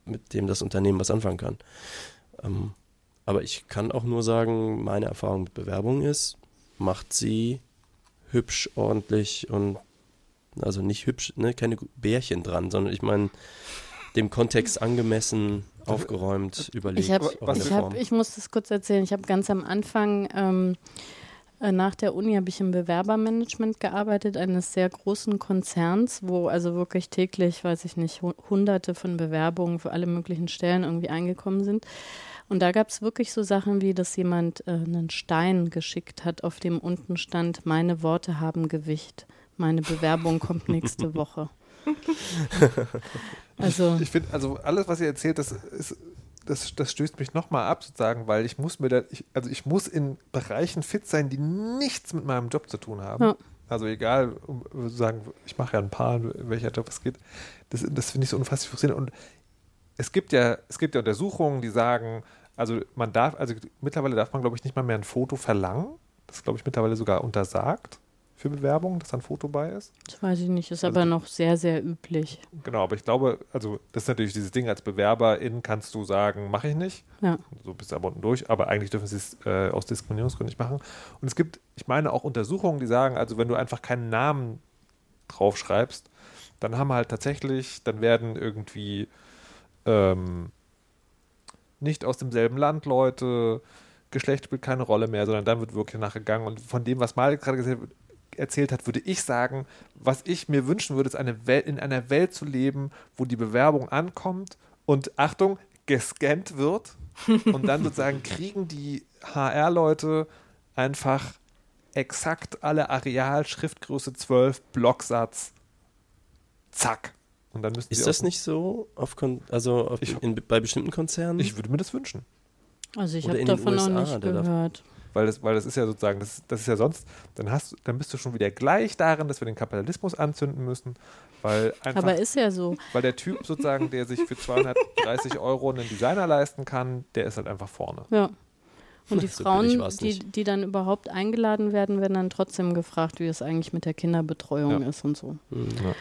mit dem das Unternehmen was anfangen kann. Ähm, aber ich kann auch nur sagen, meine Erfahrung mit Bewerbung ist, macht sie hübsch, ordentlich und also nicht hübsch, ne, keine Bärchen dran, sondern ich meine dem Kontext angemessen, aufgeräumt, überlegt. Ich, hab, ich, hab, ich muss das kurz erzählen. Ich habe ganz am Anfang ähm, äh, nach der Uni habe ich im Bewerbermanagement gearbeitet, eines sehr großen Konzerns, wo also wirklich täglich, weiß ich nicht, hunderte von Bewerbungen für alle möglichen Stellen irgendwie eingekommen sind. Und da gab es wirklich so Sachen wie, dass jemand äh, einen Stein geschickt hat, auf dem unten stand, meine Worte haben Gewicht, meine Bewerbung kommt nächste Woche. also ich finde, also alles, was ihr erzählt, das ist das, das stößt mich nochmal ab, sozusagen, weil ich muss mir da, ich, also ich muss in Bereichen fit sein, die nichts mit meinem Job zu tun haben. Ja. Also egal, um, sagen, ich mache ja ein paar, welcher Job es geht. Das, das finde ich so unfassbar frustrierend. Und es gibt ja, es gibt ja Untersuchungen, die sagen, also man darf, also mittlerweile darf man, glaube ich, nicht mal mehr ein Foto verlangen. Das ist, glaube ich, mittlerweile sogar untersagt für Bewerbungen, dass da ein Foto bei ist? Das weiß ich nicht, ist also, aber noch sehr, sehr üblich. Genau, aber ich glaube, also das ist natürlich dieses Ding, als Bewerberin kannst du sagen, mache ich nicht. Ja. So bist du aber unten durch, aber eigentlich dürfen sie es äh, aus Diskriminierungsgründen nicht machen. Und es gibt, ich meine, auch Untersuchungen, die sagen, also wenn du einfach keinen Namen draufschreibst, dann haben halt tatsächlich, dann werden irgendwie ähm, nicht aus demselben Land Leute, Geschlecht spielt keine Rolle mehr, sondern dann wird wirklich nachgegangen. Und von dem, was Malik gerade erzählt hat, würde ich sagen, was ich mir wünschen würde, ist eine Welt, in einer Welt zu leben, wo die Bewerbung ankommt und Achtung, gescannt wird und dann sozusagen kriegen die HR-Leute einfach exakt alle Areal, Schriftgröße 12, Blocksatz, zack. Und dann müssen ist das nicht so auf also auf ich, in, bei bestimmten Konzernen? Ich würde mir das wünschen. Also ich habe davon noch nicht gehört weil das, weil das ist ja sozusagen, das, das ist ja sonst, dann hast dann bist du schon wieder gleich darin, dass wir den Kapitalismus anzünden müssen, weil einfach, Aber ist ja so. Weil der Typ sozusagen, der sich für 230 Euro einen Designer leisten kann, der ist halt einfach vorne. Ja. Und die so Frauen, die, die dann überhaupt eingeladen werden, werden dann trotzdem gefragt, wie es eigentlich mit der Kinderbetreuung ja. ist und so. Mhm. Ja.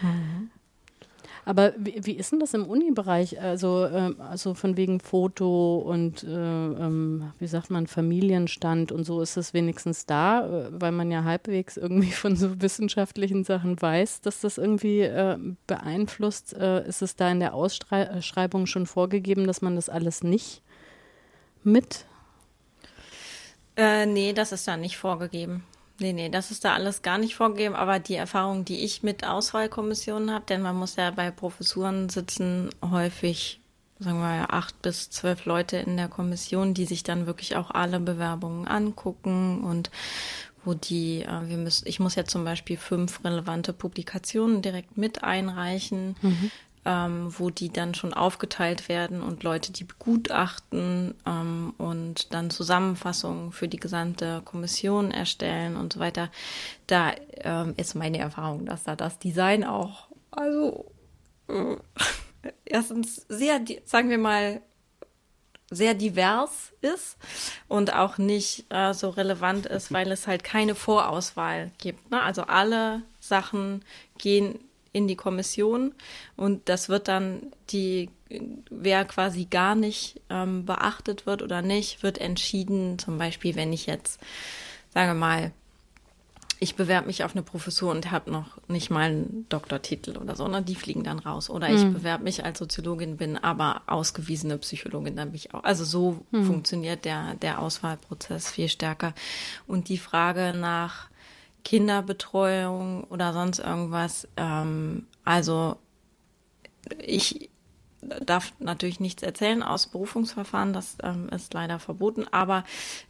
Aber wie, wie ist denn das im Uni-Bereich? Also, äh, also von wegen Foto und äh, ähm, wie sagt man, Familienstand und so ist es wenigstens da, äh, weil man ja halbwegs irgendwie von so wissenschaftlichen Sachen weiß, dass das irgendwie äh, beeinflusst. Äh, ist es da in der Ausschreibung schon vorgegeben, dass man das alles nicht mit? Äh, nee, das ist da nicht vorgegeben. Nee, nee, das ist da alles gar nicht vorgegeben, aber die Erfahrung, die ich mit Auswahlkommissionen habe, denn man muss ja bei Professuren sitzen häufig, sagen wir acht bis zwölf Leute in der Kommission, die sich dann wirklich auch alle Bewerbungen angucken und wo die, äh, wir müssen, ich muss ja zum Beispiel fünf relevante Publikationen direkt mit einreichen. Mhm ähm, wo die dann schon aufgeteilt werden und Leute, die begutachten ähm, und dann Zusammenfassungen für die gesamte Kommission erstellen und so weiter. Da ähm, ist meine Erfahrung, dass da das Design auch, also äh, erstens sehr, sagen wir mal, sehr divers ist und auch nicht äh, so relevant ist, weil es halt keine Vorauswahl gibt. Ne? Also alle Sachen gehen in die Kommission und das wird dann die, wer quasi gar nicht ähm, beachtet wird oder nicht, wird entschieden. Zum Beispiel, wenn ich jetzt, sage mal, ich bewerbe mich auf eine Professur und habe noch nicht mal einen Doktortitel oder so, ne? Die fliegen dann raus. Oder ich mhm. bewerbe mich als Soziologin, bin aber ausgewiesene Psychologin, dann bin ich auch. Also so mhm. funktioniert der, der Auswahlprozess viel stärker. Und die Frage nach Kinderbetreuung oder sonst irgendwas. Ähm, also ich darf natürlich nichts erzählen aus Berufungsverfahren, das ähm, ist leider verboten, aber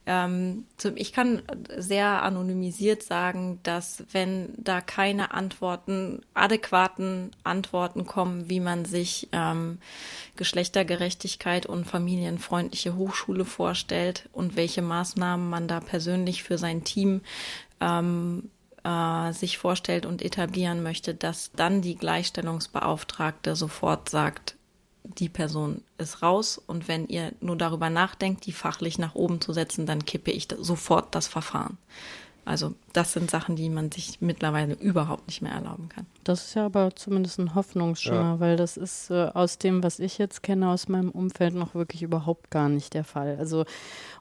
ähm, zum, ich kann sehr anonymisiert sagen, dass wenn da keine Antworten, adäquaten Antworten kommen, wie man sich ähm, Geschlechtergerechtigkeit und familienfreundliche Hochschule vorstellt und welche Maßnahmen man da persönlich für sein Team ähm, äh, sich vorstellt und etablieren möchte, dass dann die Gleichstellungsbeauftragte sofort sagt, die Person ist raus und wenn ihr nur darüber nachdenkt, die fachlich nach oben zu setzen, dann kippe ich sofort das Verfahren. Also das sind Sachen, die man sich mittlerweile überhaupt nicht mehr erlauben kann. Das ist ja aber zumindest ein Hoffnungsschimmer, ja. weil das ist äh, aus dem, was ich jetzt kenne aus meinem Umfeld, noch wirklich überhaupt gar nicht der Fall. Also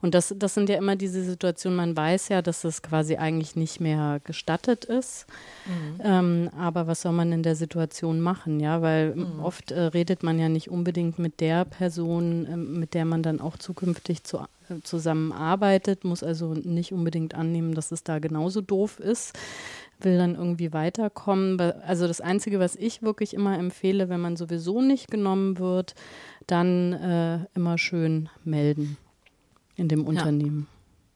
und das, das sind ja immer diese Situationen, man weiß ja, dass das quasi eigentlich nicht mehr gestattet ist. Mhm. Ähm, aber was soll man in der Situation machen, ja? Weil mhm. oft äh, redet man ja nicht unbedingt mit der Person, äh, mit der man dann auch zukünftig zu, zusammenarbeitet, muss also nicht unbedingt annehmen, dass es da genauso doof ist will dann irgendwie weiterkommen. Also das Einzige, was ich wirklich immer empfehle, wenn man sowieso nicht genommen wird, dann äh, immer schön melden in dem Unternehmen.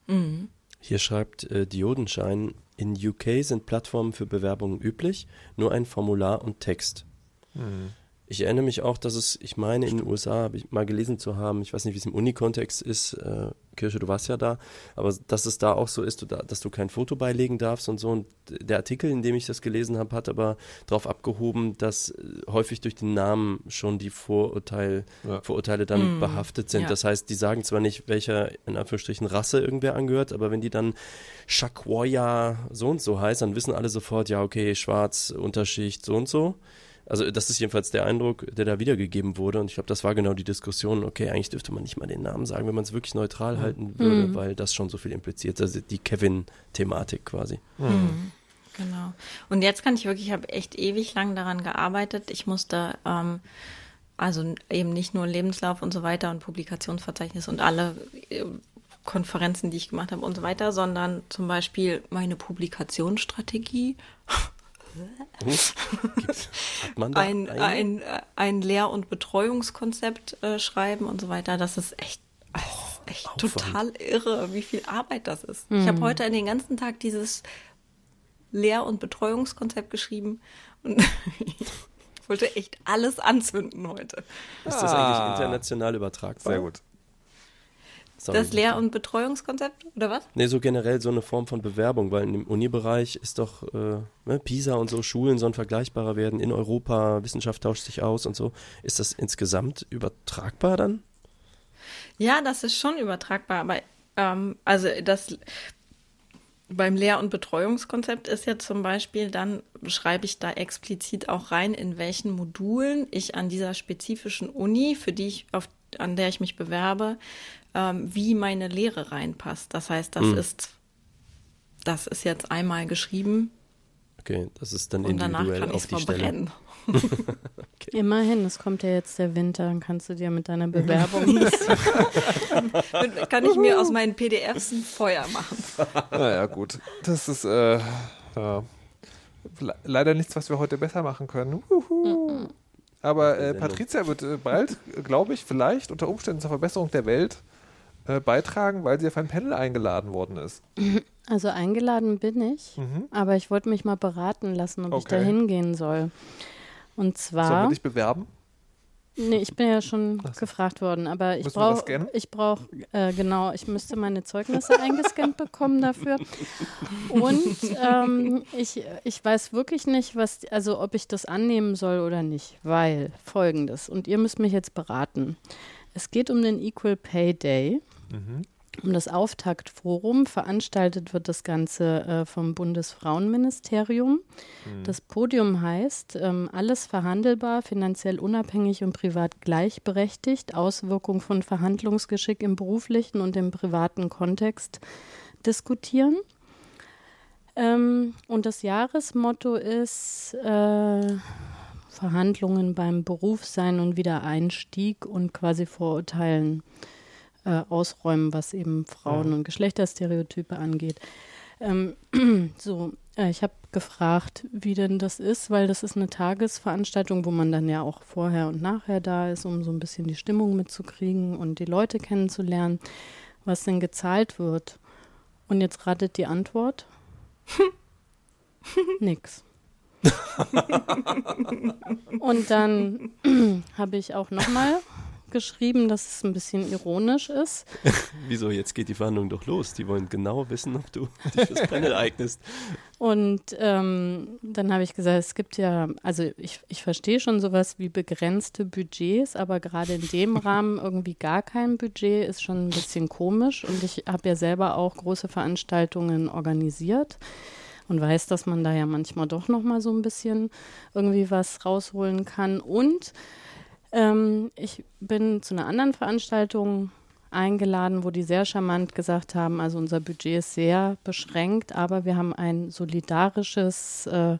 Ja. Mhm. Hier schreibt äh, Diodenschein, in UK sind Plattformen für Bewerbungen üblich, nur ein Formular und Text. Mhm. Ich erinnere mich auch, dass es, ich meine, in den USA habe ich mal gelesen zu haben, ich weiß nicht, wie es im Unikontext ist, äh, Kirche, du warst ja da, aber dass es da auch so ist, dass du kein Foto beilegen darfst und so. Und der Artikel, in dem ich das gelesen habe, hat aber darauf abgehoben, dass äh, häufig durch den Namen schon die Vorurteil, ja. Vorurteile dann mm, behaftet sind. Ja. Das heißt, die sagen zwar nicht, welcher in Anführungsstrichen Rasse irgendwer angehört, aber wenn die dann Shakwoya so und so heißt, dann wissen alle sofort, ja, okay, schwarz, Unterschicht, so und so. Also das ist jedenfalls der Eindruck, der da wiedergegeben wurde. Und ich glaube, das war genau die Diskussion, okay, eigentlich dürfte man nicht mal den Namen sagen, wenn man es wirklich neutral mhm. halten würde, mhm. weil das schon so viel impliziert. Also die Kevin-Thematik quasi. Mhm. mhm. Genau. Und jetzt kann ich wirklich, ich habe echt ewig lang daran gearbeitet. Ich musste ähm, also eben nicht nur Lebenslauf und so weiter und Publikationsverzeichnis und alle äh, Konferenzen, die ich gemacht habe und so weiter, sondern zum Beispiel meine Publikationsstrategie ein, ein, ein Lehr- und Betreuungskonzept äh, schreiben und so weiter. Das ist echt, das ist echt oh, total irre, wie viel Arbeit das ist. Mhm. Ich habe heute den ganzen Tag dieses Lehr- und Betreuungskonzept geschrieben und ich wollte echt alles anzünden heute. Ist das eigentlich ah. international übertragbar? Sehr gut. Sorry, das Lehr- und Betreuungskonzept oder was? Nee, so generell so eine Form von Bewerbung, weil im Uni-Bereich ist doch äh, ne, PISA und so Schulen sollen vergleichbarer werden in Europa, Wissenschaft tauscht sich aus und so. Ist das insgesamt übertragbar dann? Ja, das ist schon übertragbar, aber ähm, also das beim Lehr- und Betreuungskonzept ist ja zum Beispiel, dann schreibe ich da explizit auch rein, in welchen Modulen ich an dieser spezifischen Uni, für die ich auf, an der ich mich bewerbe, ähm, wie meine Lehre reinpasst. Das heißt, das mhm. ist das ist jetzt einmal geschrieben. Okay, das ist dann individuell auf die verbrennen. Stelle. okay. Immerhin, es kommt ja jetzt der Winter, dann kannst du dir mit deiner Bewerbung kann ich mir aus meinen PDFs ein Feuer machen. Naja, gut. Das ist äh, ja. leider nichts, was wir heute besser machen können. Aber äh, Patricia wird äh, bald, glaube ich, vielleicht unter Umständen zur Verbesserung der Welt äh, beitragen, weil sie auf ein Panel eingeladen worden ist. Also eingeladen bin ich, mhm. aber ich wollte mich mal beraten lassen, ob okay. ich da hingehen soll. Und zwar. Sollen wir dich bewerben? Nee, ich bin ja schon so. gefragt worden, aber ich brauche, ich brauche, äh, genau, ich müsste meine Zeugnisse eingescannt bekommen dafür. Und ähm, ich, ich weiß wirklich nicht, was, also ob ich das annehmen soll oder nicht, weil folgendes, und ihr müsst mich jetzt beraten. Es geht um den Equal Pay Day. Mhm. Um das Auftaktforum veranstaltet wird das Ganze äh, vom Bundesfrauenministerium. Mhm. Das Podium heißt ähm, Alles verhandelbar, finanziell unabhängig und privat gleichberechtigt, Auswirkung von Verhandlungsgeschick im beruflichen und im privaten Kontext diskutieren. Ähm, und das Jahresmotto ist äh, Verhandlungen beim Berufssein und Wiedereinstieg und quasi Vorurteilen äh, ausräumen, was eben Frauen- ja. und Geschlechterstereotype angeht. Ähm, so, Äh, ich habe gefragt, wie denn das ist, weil das ist eine Tagesveranstaltung, wo man dann ja auch vorher und nachher da ist, um so ein bisschen die Stimmung mitzukriegen und die Leute kennenzulernen, was denn gezahlt wird. Und jetzt ratet die Antwort. Nix. und dann habe ich auch nochmal geschrieben, dass es ein bisschen ironisch ist. Wieso? Jetzt geht die Verhandlung doch los. Die wollen genau wissen, ob du dich fürs Panel eignest. Und ähm, dann habe ich gesagt, es gibt ja, also ich, ich verstehe schon sowas wie begrenzte Budgets, aber gerade in dem Rahmen irgendwie gar kein Budget ist schon ein bisschen komisch. Und ich habe ja selber auch große Veranstaltungen organisiert und weiß, dass man da ja manchmal doch noch mal so ein bisschen irgendwie was rausholen kann. Und ähm, ich bin zu einer anderen Veranstaltung eingeladen, wo die sehr charmant gesagt haben, also unser Budget ist sehr beschränkt, aber wir haben ein solidarisches äh,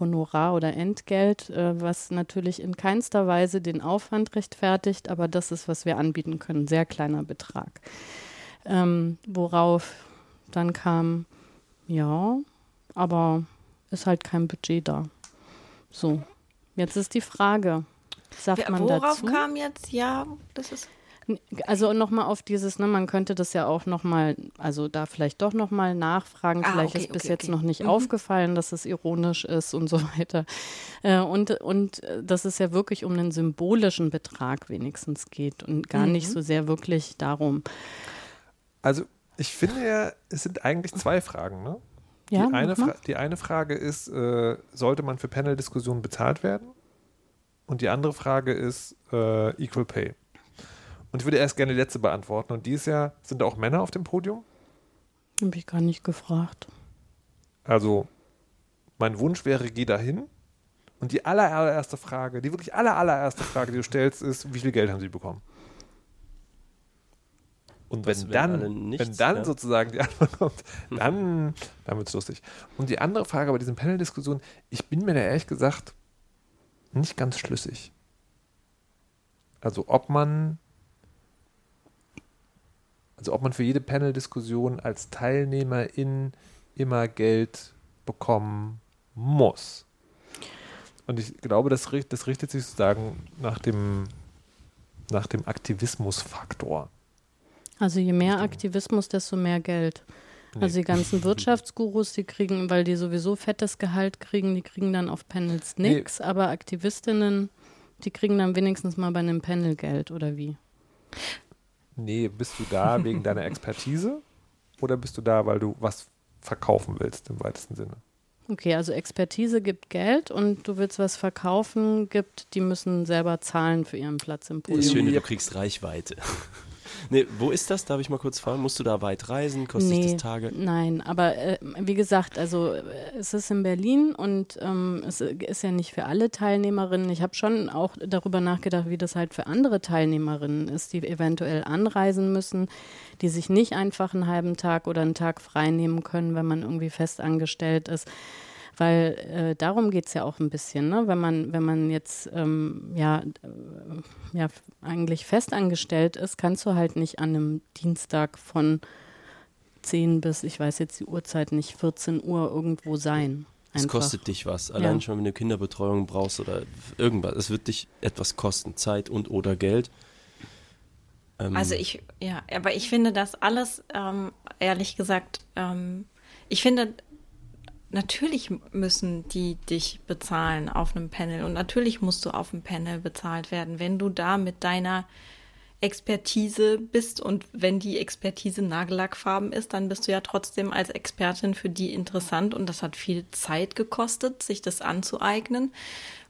Honorar oder Entgelt, äh, was natürlich in keinster Weise den Aufwand rechtfertigt, aber das ist, was wir anbieten können, sehr kleiner Betrag. Ähm, worauf dann kam, ja, aber ist halt kein Budget da. So, jetzt ist die Frage, sagt man Worauf dazu? kam jetzt? Ja, das ist. Also nochmal auf dieses, ne, man könnte das ja auch nochmal, also da vielleicht doch nochmal nachfragen. Ah, vielleicht okay, ist bis okay, jetzt okay. noch nicht Mhm. aufgefallen, dass es ironisch ist und so weiter. Äh, und, und äh, dass es ja wirklich um einen symbolischen Betrag wenigstens geht und gar nicht Mhm. so sehr wirklich darum. Also ich finde ja, es sind eigentlich zwei Fragen. Ne? Ja, die, eine. Fra die eine Frage ist, äh, sollte man für Panel-Diskussionen bezahlt werden? Und die andere Frage ist äh, Equal Pay. Und ich würde erst gerne die letzte beantworten. Und die ist ja, sind da auch Männer auf dem Podium? Habe ich gar nicht gefragt. Also, mein Wunsch wäre, geh dahin. Und die aller, allererste Frage, die wirklich aller, allererste Frage, die du stellst, ist, wie viel Geld haben sie bekommen? Und Das wenn dann, nichts, wenn dann ja. sozusagen die Antwort kommt, dann, dann wird es lustig. Und die andere Frage bei diesen Panel-Diskussionen, ich bin mir da ehrlich gesagt nicht ganz schlüssig. Also ob man, also ob man für jede Panel-Diskussion als Teilnehmerin immer Geld bekommen muss. Und ich glaube, das, das richtet sich sozusagen nach dem, nach dem Aktivismusfaktor. Also je mehr Aktivismus, desto mehr Geld. Also die ganzen Wirtschaftsgurus, die kriegen, weil die sowieso fettes Gehalt kriegen, die kriegen dann auf Panels Nee. nix, aber Aktivistinnen, die kriegen dann wenigstens mal bei einem Panel Geld oder wie? Nee, bist du da wegen deiner Expertise oder bist du da, weil du was verkaufen willst im weitesten Sinne? Okay, also Expertise gibt Geld und du willst was verkaufen, gibt, die müssen selber zahlen für ihren Platz im Das Podium. Schöne, du kriegst Reichweite. Nee, wo ist das? Darf ich mal kurz fragen? Musst du da weit reisen? Kostet nee, das Tage? Nein, aber äh, wie gesagt, also äh, es ist in Berlin und ähm, es ist ja nicht für alle Teilnehmerinnen. Ich habe schon auch darüber nachgedacht, wie das halt für andere Teilnehmerinnen ist, die eventuell anreisen müssen, die sich nicht einfach einen halben Tag oder einen Tag frei nehmen können, wenn man irgendwie fest angestellt ist. Weil äh, darum geht es ja auch ein bisschen, ne? Wenn man, wenn man jetzt ähm, ja, äh, ja eigentlich festangestellt ist, kannst du halt nicht an einem Dienstag von 10 bis, ich weiß jetzt die Uhrzeit nicht, 14 Uhr irgendwo sein. Es kostet dich was. Allein Ja. schon, wenn du Kinderbetreuung brauchst oder irgendwas. Es wird dich etwas kosten. Zeit und oder Geld. Ähm, Also ich, ja, aber ich finde das alles, ähm, ehrlich gesagt, ähm, ich finde, natürlich müssen die dich bezahlen auf einem Panel und natürlich musst du auf dem Panel bezahlt werden, wenn du da mit deiner Expertise bist und wenn die Expertise nagellackfarben ist, dann bist du ja trotzdem als Expertin für die interessant und das hat viel Zeit gekostet, sich das anzueignen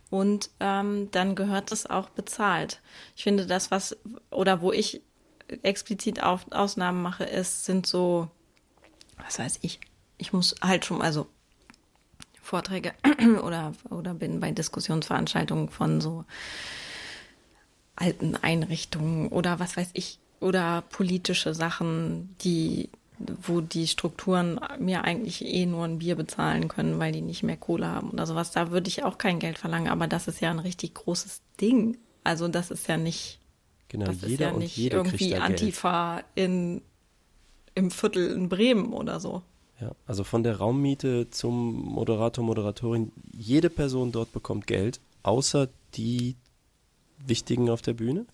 und ähm, dann gehört es auch bezahlt. Ich finde das, was oder wo ich explizit auf, Ausnahmen mache, ist, sind so, was weiß ich, ich muss halt schon, also Vorträge oder, oder bin bei Diskussionsveranstaltungen von so alten Einrichtungen oder was weiß ich, oder politische Sachen, die, wo die Strukturen mir eigentlich eh nur ein Bier bezahlen können, weil die nicht mehr Kohle haben oder sowas. Da würde ich auch kein Geld verlangen, aber das ist ja ein richtig großes Ding. Also das ist ja nicht, genau, das ist jeder ja und nicht irgendwie Geld. Antifa in, im Viertel in Bremen oder so. Ja, also von der Raummiete zum Moderator, Moderatorin, jede Person dort bekommt Geld, außer die Wichtigen auf der Bühne?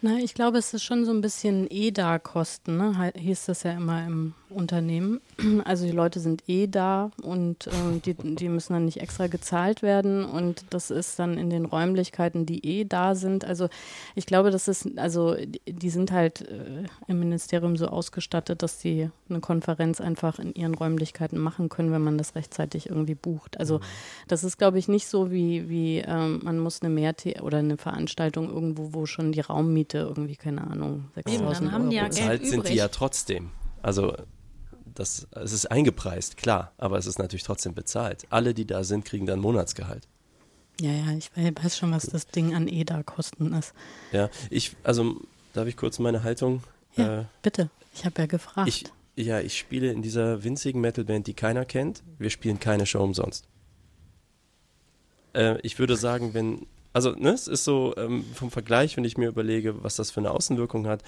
Na, ich glaube, es ist schon so ein bisschen EDA-Kosten, ne? hieß das ja immer im Unternehmen. Also die Leute sind eh da und äh, die, die müssen dann nicht extra gezahlt werden und das ist dann in den Räumlichkeiten, die eh da sind. Also ich glaube, das ist, also die sind halt äh, im Ministerium so ausgestattet, dass sie eine Konferenz einfach in ihren Räumlichkeiten machen können, wenn man das rechtzeitig irgendwie bucht. Also mhm. das ist, glaube ich, nicht so wie, wie ähm, man muss eine Mehr oder eine Veranstaltung irgendwo, wo schon die Raummiete irgendwie, keine Ahnung, 6000 Euro. Ja Bezahlt sind die ja trotzdem. Also das, es ist eingepreist, klar, aber es ist natürlich trotzdem bezahlt. Alle, die da sind, kriegen dann Monatsgehalt. Ja, ja, ich weiß schon, was das Ding an EDA-Kosten ist. Ja, ich, also darf ich kurz meine Haltung? Ja, äh, bitte. Ich habe ja gefragt. Ich, ja, ich spiele in dieser winzigen Metalband, die keiner kennt. Wir spielen keine Show umsonst. Äh, ich würde sagen, wenn, also ne, es ist so ähm, vom Vergleich, wenn ich mir überlege, was das für eine Außenwirkung hat,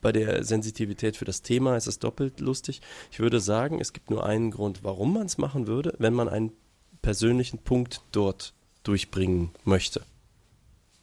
bei der Sensitivität für das Thema ist es doppelt lustig. Ich würde sagen, es gibt nur einen Grund, warum man es machen würde, wenn man einen persönlichen Punkt dort durchbringen möchte.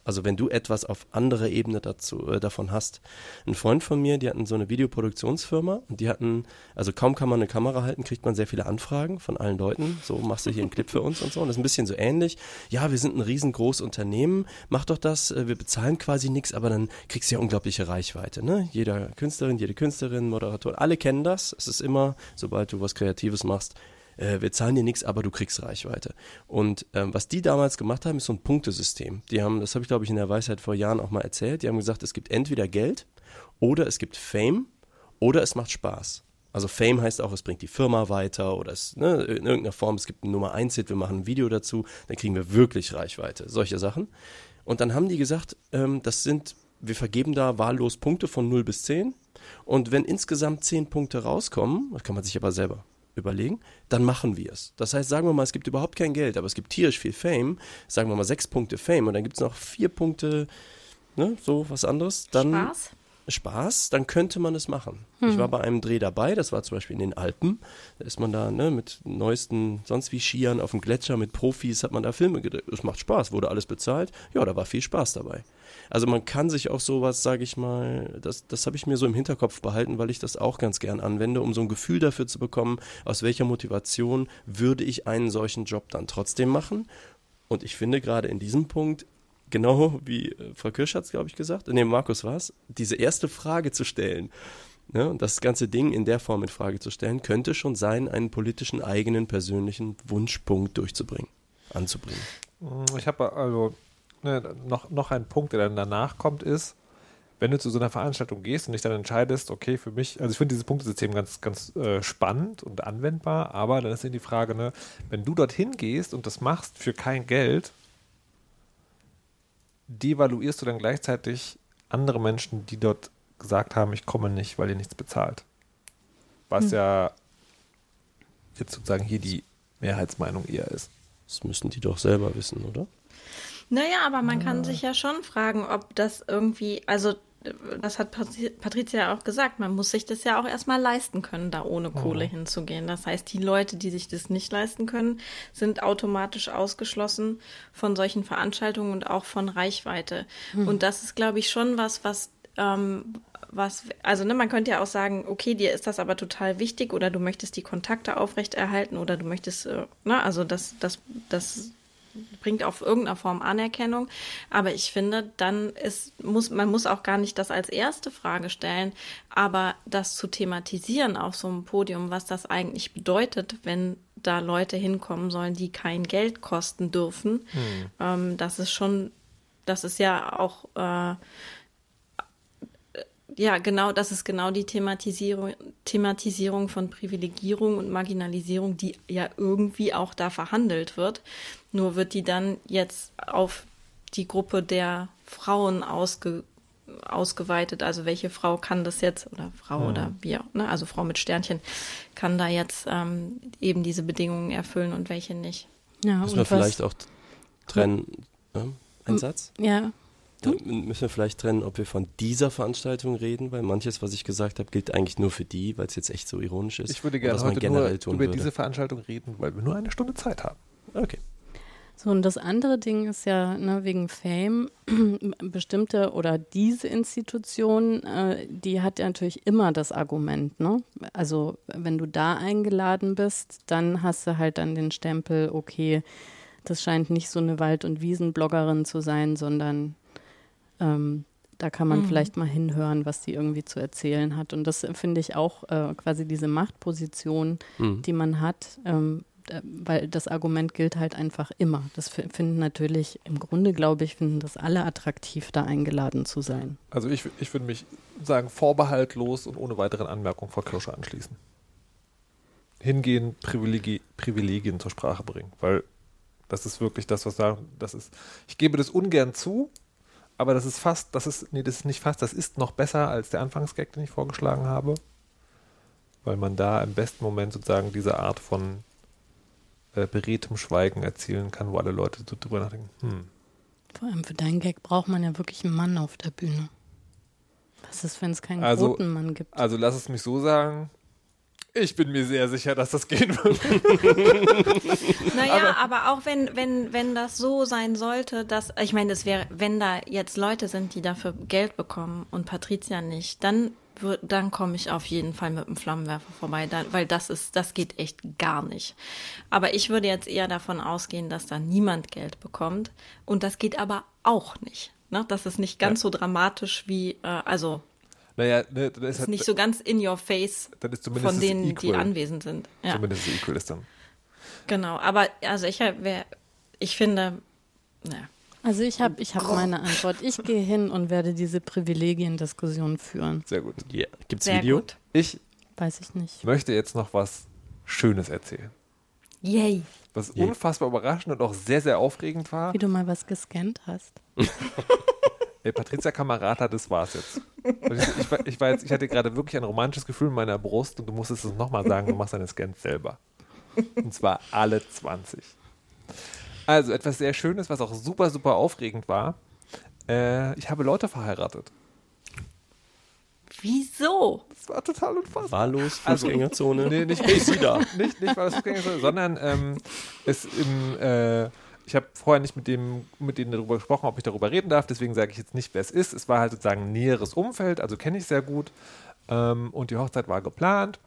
Also wenn du etwas auf anderer Ebene dazu, äh, davon hast. Ein Freund von mir, die hatten so eine Videoproduktionsfirma und die hatten, also kaum kann man eine Kamera halten, kriegt man sehr viele Anfragen von allen Leuten. So, machst du hier einen Clip für uns und so. Und das ist ein bisschen so ähnlich. Ja, wir sind ein riesengroßes Unternehmen, mach doch das, äh, wir bezahlen quasi nichts, aber dann kriegst du ja unglaubliche Reichweite. Ne? Jeder Künstlerin, jede Künstlerin, Moderator, alle kennen das. Es ist immer, sobald du was Kreatives machst, äh, wir zahlen dir nichts, aber du kriegst Reichweite. Und ähm, was die damals gemacht haben, ist so ein Punktesystem. Die haben, das habe ich glaube ich in der Weisheit vor Jahren auch mal erzählt, die haben gesagt, es gibt entweder Geld oder es gibt Fame oder es macht Spaß. Also Fame heißt auch, es bringt die Firma weiter oder es, ne, in irgendeiner Form, es gibt ein Nummer 1 Hit, wir machen ein Video dazu, dann kriegen wir wirklich Reichweite. Solche Sachen. Und dann haben die gesagt, ähm, das sind, wir vergeben da wahllos Punkte von 0 bis 10. Und wenn insgesamt 10 Punkte rauskommen, das kann man sich aber selber überlegen, dann machen wir es. Das heißt, sagen wir mal, es gibt überhaupt kein Geld, aber es gibt tierisch viel Fame, sagen wir mal sechs Punkte Fame und dann gibt es noch vier Punkte, ne, so was anderes, dann Spaß. Spaß, dann könnte man es machen. Hm. Ich war bei einem Dreh dabei, das war zum Beispiel in den Alpen. Da ist man da ne, mit neuesten, sonst wie Skiern auf dem Gletscher, mit Profis hat man da Filme gedreht. Es macht Spaß, wurde alles bezahlt. Ja, da war viel Spaß dabei. Also man kann sich auch sowas, sage ich mal, das, das habe ich mir so im Hinterkopf behalten, weil ich das auch ganz gern anwende, um so ein Gefühl dafür zu bekommen, aus welcher Motivation würde ich einen solchen Job dann trotzdem machen. Und ich finde gerade in diesem Punkt genau wie äh, Frau Kirsch hat es, glaube ich, gesagt, nee, Markus war es, diese erste Frage zu stellen. Ne, und das ganze Ding in der Form in Frage zu stellen, könnte schon sein, einen politischen eigenen persönlichen Wunschpunkt durchzubringen, anzubringen. Ich habe also ne, noch, noch ein Punkt, der dann danach kommt, ist, wenn du zu so einer Veranstaltung gehst und dich dann entscheidest, okay, für mich, also ich finde dieses Punktesystem ganz, ganz äh, spannend und anwendbar, aber dann ist eben die Frage, ne, wenn du dorthin gehst und das machst für kein Geld, devaluierst du dann gleichzeitig andere Menschen, die dort gesagt haben, ich komme nicht, weil ihr nichts bezahlt. Was hm. ja jetzt sozusagen hier die Mehrheitsmeinung eher ist. Das müssen die doch selber wissen, oder? Naja, aber man kann sich ja schon fragen, ob das irgendwie, also das hat Patricia auch gesagt, man muss sich das ja auch erstmal leisten können, da ohne Kohle mhm. hinzugehen. Das heißt, die Leute, die sich das nicht leisten können, sind automatisch ausgeschlossen von solchen Veranstaltungen und auch von Reichweite. Mhm. Und das ist, glaube ich, schon was, was ähm, was, also ne, man könnte ja auch sagen, okay, dir ist das aber total wichtig oder du möchtest die Kontakte aufrechterhalten oder du möchtest, äh, ne, also das, das, das bringt auf irgendeiner Form Anerkennung. Aber ich finde, dann ist, muss, man muss auch gar nicht das als erste Frage stellen, aber das zu thematisieren auf so einem Podium, was das eigentlich bedeutet, wenn da Leute hinkommen sollen, die kein Geld kosten dürfen, hm. ähm, das ist schon, das ist ja auch äh, ja, genau, das ist genau die Thematisierung, Thematisierung von Privilegierung und Marginalisierung, die ja irgendwie auch da verhandelt wird. Nur wird die dann jetzt auf die Gruppe der Frauen ausge, ausgeweitet. Also welche Frau kann das jetzt, oder Frau ja. oder wie auch, ne? also Frau mit Sternchen, kann da jetzt ähm, eben diese Bedingungen erfüllen und welche nicht. Ja, Müssen wir vielleicht auch trennen, ne? ein Satz? Ja, Da müssen wir vielleicht trennen, ob wir von dieser Veranstaltung reden, weil manches, was ich gesagt habe, gilt eigentlich nur für die, weil es jetzt echt so ironisch ist. Ich würde gerne was man heute generell nur über würde. diese Veranstaltung reden, weil wir nur eine Stunde Zeit haben. Okay. So, und das andere Ding ist ja, ne, wegen Fame, bestimmte oder diese Institution, äh, die hat ja natürlich immer das Argument, ne? Also, wenn du da eingeladen bist, dann hast du halt dann den Stempel, okay, das scheint nicht so eine Wald- und Wiesenbloggerin zu sein, sondern ähm, da kann man Mhm. vielleicht mal hinhören, was die irgendwie zu erzählen hat. Und das finde ich auch äh, quasi diese Machtposition, Hm. die man hat, ähm, äh, weil das Argument gilt halt einfach immer. Das fi- finden natürlich, im Grunde glaube ich, finden das alle attraktiv, da eingeladen zu sein. Also ich, ich würde mich sagen, vorbehaltlos und ohne weiteren Anmerkungen Frau Kirscher anschließen. Hingehen, Privilegi Privilegien zur Sprache bringen, weil das ist wirklich das, was da, das ist, ich gebe das ungern zu, aber das ist fast, das ist, nee, das ist nicht fast, das ist noch besser als der Anfangsgag, den ich vorgeschlagen habe, weil man da im besten Moment sozusagen diese Art von äh, beredtem Schweigen erzielen kann, wo alle Leute so drüber nachdenken, hm, Vor allem für deinen Gag braucht man ja wirklich einen Mann auf der Bühne. Was ist, wenn es keinen Also- roten Mann gibt? Also lass es mich so sagen. Ich bin mir sehr sicher, dass das gehen wird. Naja, aber, auch wenn, wenn, wenn das so sein sollte, dass, ich meine, es wäre, wenn da jetzt Leute sind, die dafür Geld bekommen und Patricia nicht, dann dann komme ich auf jeden Fall mit dem Flammenwerfer vorbei, dann, weil das ist, das geht echt gar nicht. Aber ich würde jetzt eher davon ausgehen, dass da niemand Geld bekommt und das geht aber auch nicht. Ne? Das ist nicht ganz so dramatisch wie, äh, also Naja, ne, dann ist, ist halt, nicht so ganz in your face von denen, die anwesend sind. Ja. Zumindest equal ist dann. Genau, aber also ich, wär, ich finde, naja. Also ich habe ich hab Oh. meine Antwort. Ich gehe hin und werde diese Privilegiendiskussion führen. Sehr gut. Yeah. Gibt's Sehr Video? gut. Ich Weiß ich nicht. möchte jetzt noch was Schönes erzählen. Yay. Was Je. unfassbar überraschend und auch sehr, sehr aufregend war. Wie du mal was gescannt hast. Ey, Patricia Kamerata, das war's jetzt. Ich, ich, war- ich, war jetzt. ich hatte gerade wirklich ein romantisches Gefühl in meiner Brust und du musstest es nochmal sagen, du machst deine Scans selber. Und zwar alle 20. Also etwas sehr Schönes, was auch super, super aufregend war. Äh, ich habe Leute verheiratet. Wieso? Das war total unfassbar. Wahllos, Also- Fußgängerzone. Nee, nicht, Hey, sie da. nicht, nicht weil das Fußgänger ist, sondern ähm, es im, äh, ich habe vorher nicht mit dem, mit denen darüber gesprochen, ob ich darüber reden darf, deswegen sage ich jetzt nicht, wer es ist. Es war halt sozusagen ein näheres Umfeld, also kenne ich sehr gut. Ähm, und die Hochzeit war geplant.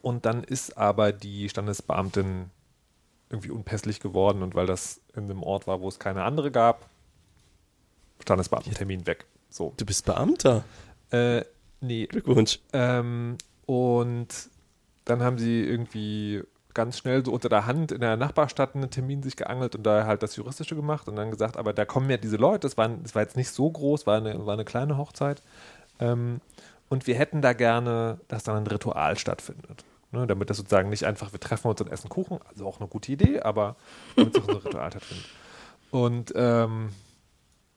Und dann ist aber die Standesbeamtin irgendwie unpässlich geworden und weil das in einem Ort war, wo es keine andere gab, Standesbeamtentermin weg. So. Du bist Beamter. Äh, nee, Glückwunsch. ähm, und dann haben sie irgendwie ganz schnell so unter der Hand in der Nachbarstadt einen Termin sich geangelt und da halt das Juristische gemacht und dann gesagt, aber da kommen ja diese Leute, das war, das war jetzt nicht so groß, war eine, war eine kleine Hochzeit. Ähm, und wir hätten da gerne, dass dann ein Ritual stattfindet. Ne, damit das sozusagen nicht einfach, wir treffen uns und essen Kuchen, also auch eine gute Idee, aber damit es auch so ein Ritual stattfindet. Und ähm,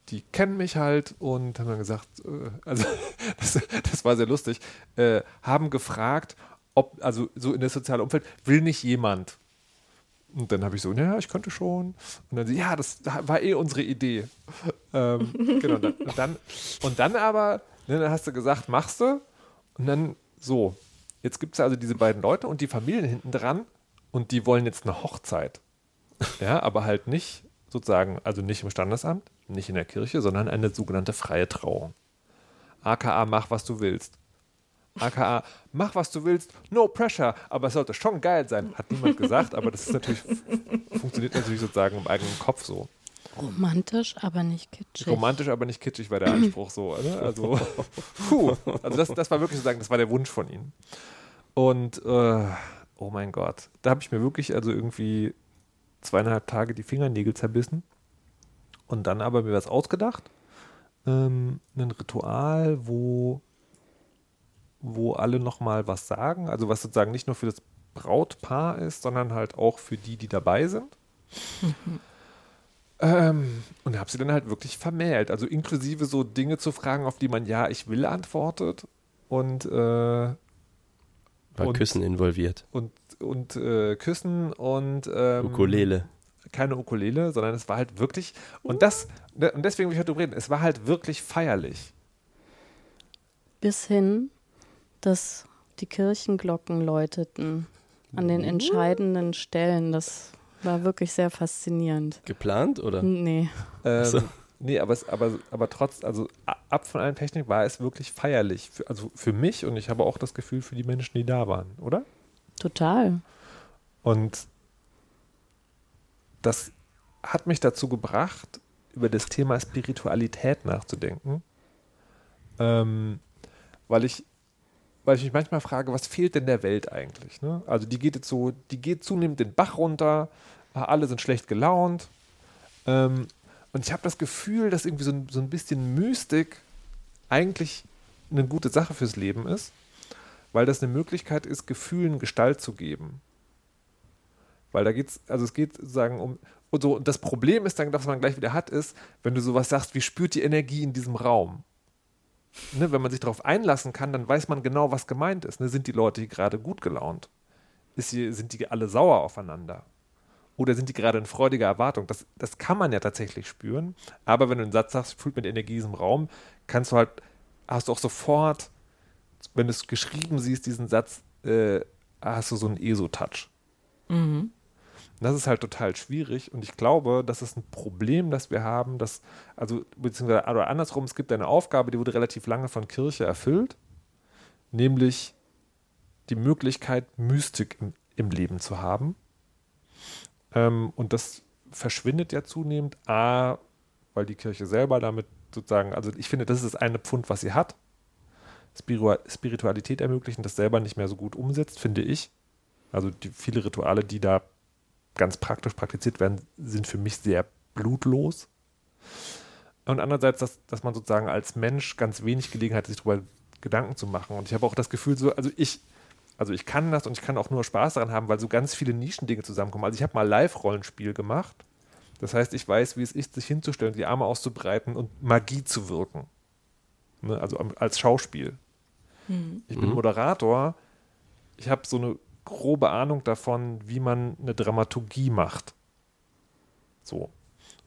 die kennen mich halt und haben dann gesagt, äh, also das, das war sehr lustig, äh, haben gefragt, ob, also so in das soziale Umfeld, will nicht jemand? Und dann habe ich so, ja, ich könnte schon. Und dann sie, ja, das war eh unsere Idee. Ähm, genau, und dann, und dann, und dann aber, ne, dann hast du gesagt, machst du. Und dann so, jetzt gibt es also diese beiden Leute und die Familien hinten dran und die wollen jetzt eine Hochzeit. Ja, aber halt nicht sozusagen, also nicht im Standesamt, nicht in der Kirche, sondern eine sogenannte freie Trauung. AKA, mach was du willst. AKA, mach was du willst, no pressure, aber es sollte schon geil sein, hat niemand gesagt, aber das ist natürlich, funktioniert natürlich sozusagen im eigenen Kopf so. Romantisch, aber nicht kitschig. Romantisch, aber nicht kitschig war der Anspruch so. Ne? Also, puh. Also das, das war wirklich sozusagen, das war der Wunsch von ihnen. Und, äh, oh mein Gott, da habe ich mir wirklich also irgendwie zweieinhalb Tage die Fingernägel zerbissen und dann aber mir was ausgedacht. Ähm, ein Ritual, wo, wo alle nochmal was sagen, also was sozusagen nicht nur für das Brautpaar ist, sondern halt auch für die, die dabei sind. Ähm, und habe sie dann halt wirklich vermählt. Also inklusive so Dinge zu fragen, auf die man ja, ich will antwortet. Und, äh, War Und- Küssen involviert. und, und äh, küssen und ähm, Ukulele. keine Ukulele, sondern es war halt wirklich, und das, ne, und deswegen will ich heute reden, es war halt wirklich feierlich. Bis hin, dass die Kirchenglocken läuteten an den entscheidenden Stellen. Das war wirklich sehr faszinierend. Geplant oder? Nee. Ähm, so. Nee, aber, es, aber, aber trotz, also ab von allen Technik war es wirklich feierlich. Für, also für mich und ich habe auch das Gefühl für die Menschen, die da waren, oder? Total. Und das hat mich dazu gebracht, über das Thema Spiritualität nachzudenken. Ähm, weil ich, weil ich mich manchmal frage, was fehlt denn der Welt eigentlich? Ne? Also die geht jetzt so, die geht zunehmend den Bach runter, alle sind schlecht gelaunt. Ähm, und ich habe das Gefühl, dass irgendwie so ein, so ein bisschen Mystik eigentlich eine gute Sache fürs Leben ist, weil das eine Möglichkeit ist, Gefühlen Gestalt zu geben. Weil da geht's, also es geht sozusagen um, und so, und das Problem ist dann, was man gleich wieder hat, ist, wenn du sowas sagst, wie spürt die Energie in diesem Raum? Ne, wenn man sich darauf einlassen kann, dann weiß man genau, was gemeint ist. Ne, sind die Leute hier gerade gut gelaunt? Hier, sind die alle sauer aufeinander? Oder sind die gerade in freudiger Erwartung? Das, das kann man ja tatsächlich spüren. Aber wenn du einen Satz sagst, fühlt mit Energie in diesem Raum, kannst du halt, hast du auch sofort, wenn du es geschrieben siehst, diesen Satz, äh, hast du so einen ESO-Touch. Mhm. Das ist halt total schwierig und ich glaube, das ist ein Problem, das wir haben, dass, also, beziehungsweise, oder andersrum, es gibt eine Aufgabe, die wurde relativ lange von Kirche erfüllt, nämlich die Möglichkeit, Mystik im, im Leben zu haben. Ähm, und das verschwindet ja zunehmend, A, weil die Kirche selber damit sozusagen, also ich finde, das ist das eine Pfund, was sie hat. Spiritua- Spiritualität ermöglichen, das selber nicht mehr so gut umsetzt, finde ich. Also die viele Rituale, die da ganz praktisch praktiziert werden, sind für mich sehr blutlos. Und andererseits, dass, dass man sozusagen als Mensch ganz wenig Gelegenheit hat, sich darüber Gedanken zu machen. Und ich habe auch das Gefühl, so, also ich, also ich kann das und ich kann auch nur Spaß daran haben, weil so ganz viele Nischendinge zusammenkommen. Also ich habe mal Live-Rollenspiel gemacht. Das heißt, ich weiß, wie es ist, sich hinzustellen, die Arme auszubreiten und Magie zu wirken. Ne? Also als Schauspiel. Ich bin Mhm. Moderator. Ich habe so eine grobe Ahnung davon, wie man eine Dramaturgie macht. So.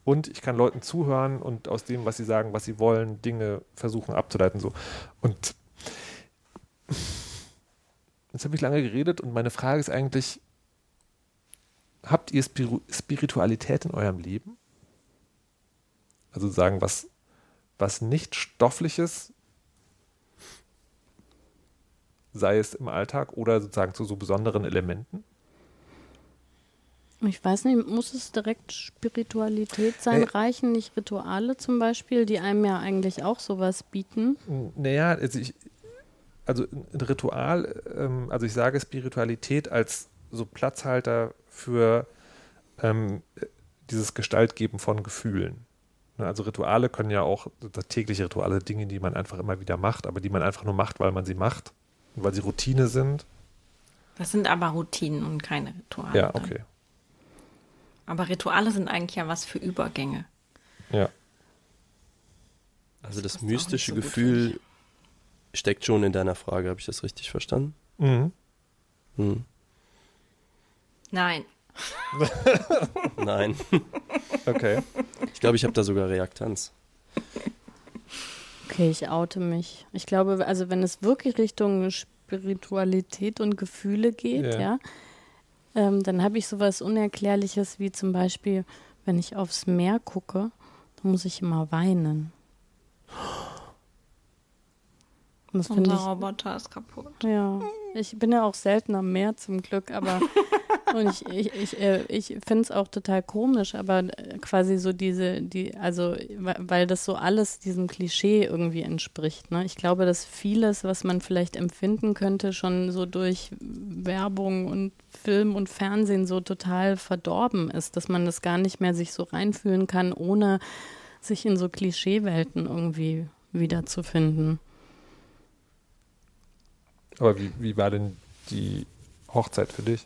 Und ich kann Leuten zuhören und aus dem, was sie sagen, was sie wollen, Dinge versuchen abzuleiten. So. Und jetzt habe ich lange geredet und meine Frage ist eigentlich, habt ihr Spiru Spiritualität in eurem Leben? Also sagen, was, was nicht stoffliches, sei es im Alltag oder sozusagen zu so besonderen Elementen? Ich weiß nicht, muss es direkt Spiritualität sein? Nee. Reichen nicht Rituale zum Beispiel, die einem ja eigentlich auch sowas bieten? Naja, also, ich, also ein Ritual, ähm, also ich sage Spiritualität als so Platzhalter für ähm, dieses Gestaltgeben von Gefühlen. Ne, Also Rituale können ja auch tägliche Rituale, Dinge, die man einfach immer wieder macht, aber die man einfach nur macht, weil man sie macht weil sie Routine sind. Das sind aber Routinen und keine Rituale. Ja, dann. okay. Aber Rituale sind eigentlich ja was für Übergänge. Ja. Also das auch mystische so Gefühl steckt schon in deiner Frage. Habe ich das richtig verstanden? Mhm. Hm. Nein. Nein. Okay. Ich glaube, ich habe da sogar Reaktanz. Okay, ich oute mich. Ich glaube, also wenn es wirklich Richtung Spiritualität und Gefühle geht, Ja. ja, ähm, dann habe ich sowas Unerklärliches wie zum Beispiel, wenn ich aufs Meer gucke, dann muss ich immer weinen. Und das finde Unser ich Roboter ist kaputt. Ja, ich bin ja auch selten am Meer zum Glück, aber und ich, ich, ich, äh, ich finde es auch total komisch, aber äh, quasi so diese, die, also weil das so alles diesem Klischee irgendwie entspricht. Ne? Ich glaube, dass vieles, was man vielleicht empfinden könnte, schon so durch Werbung und Film und Fernsehen so total verdorben ist, dass man das gar nicht mehr sich so reinfühlen kann, ohne sich in so Klischeewelten irgendwie wiederzufinden. Aber wie, wie war denn die Hochzeit für dich?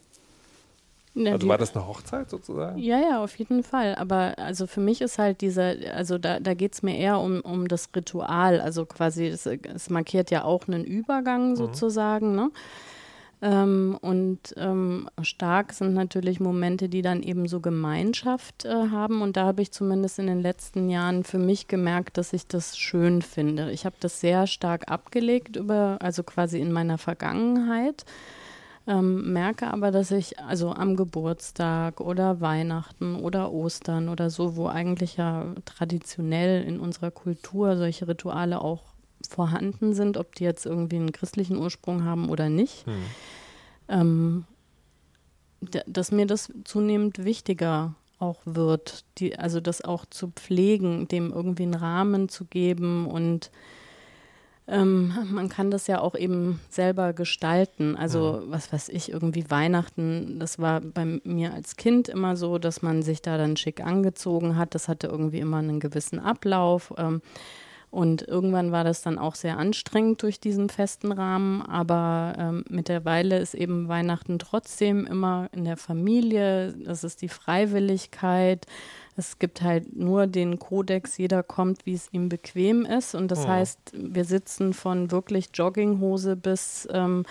Ja, Also war das eine Hochzeit sozusagen? Ja, ja, auf jeden Fall. Aber also für mich ist halt dieser, also da, da geht es mir eher um, um das Ritual. Also quasi, es, es markiert ja auch einen Übergang sozusagen, ne? Ähm, und ähm, stark sind natürlich Momente, die dann eben so Gemeinschaft äh, haben. Und da habe ich zumindest in den letzten Jahren für mich gemerkt, dass ich das schön finde. Ich habe das sehr stark abgelegt über, also quasi in meiner Vergangenheit. Ähm, merke aber, dass ich also am Geburtstag oder Weihnachten oder Ostern oder so, wo eigentlich ja traditionell in unserer Kultur solche Rituale auch vorhanden sind, ob die jetzt irgendwie einen christlichen Ursprung haben oder nicht, hm. ähm, dass mir das zunehmend wichtiger auch wird, die, also das auch zu pflegen, dem irgendwie einen Rahmen zu geben und ähm, man kann das ja auch eben selber gestalten. Also, mhm. was weiß ich, irgendwie Weihnachten, das war bei mir als Kind immer so, dass man sich da dann schick angezogen hat. Das hatte irgendwie immer einen gewissen Ablauf. Ähm, und irgendwann war das dann auch sehr anstrengend durch diesen festen Rahmen. Aber ähm, mittlerweile ist eben Weihnachten trotzdem immer in der Familie. Das ist die Freiwilligkeit. Es gibt halt nur den Kodex, jeder kommt, wie es ihm bequem ist. Und das oh. heißt, wir sitzen von wirklich Jogginghose bis ähm,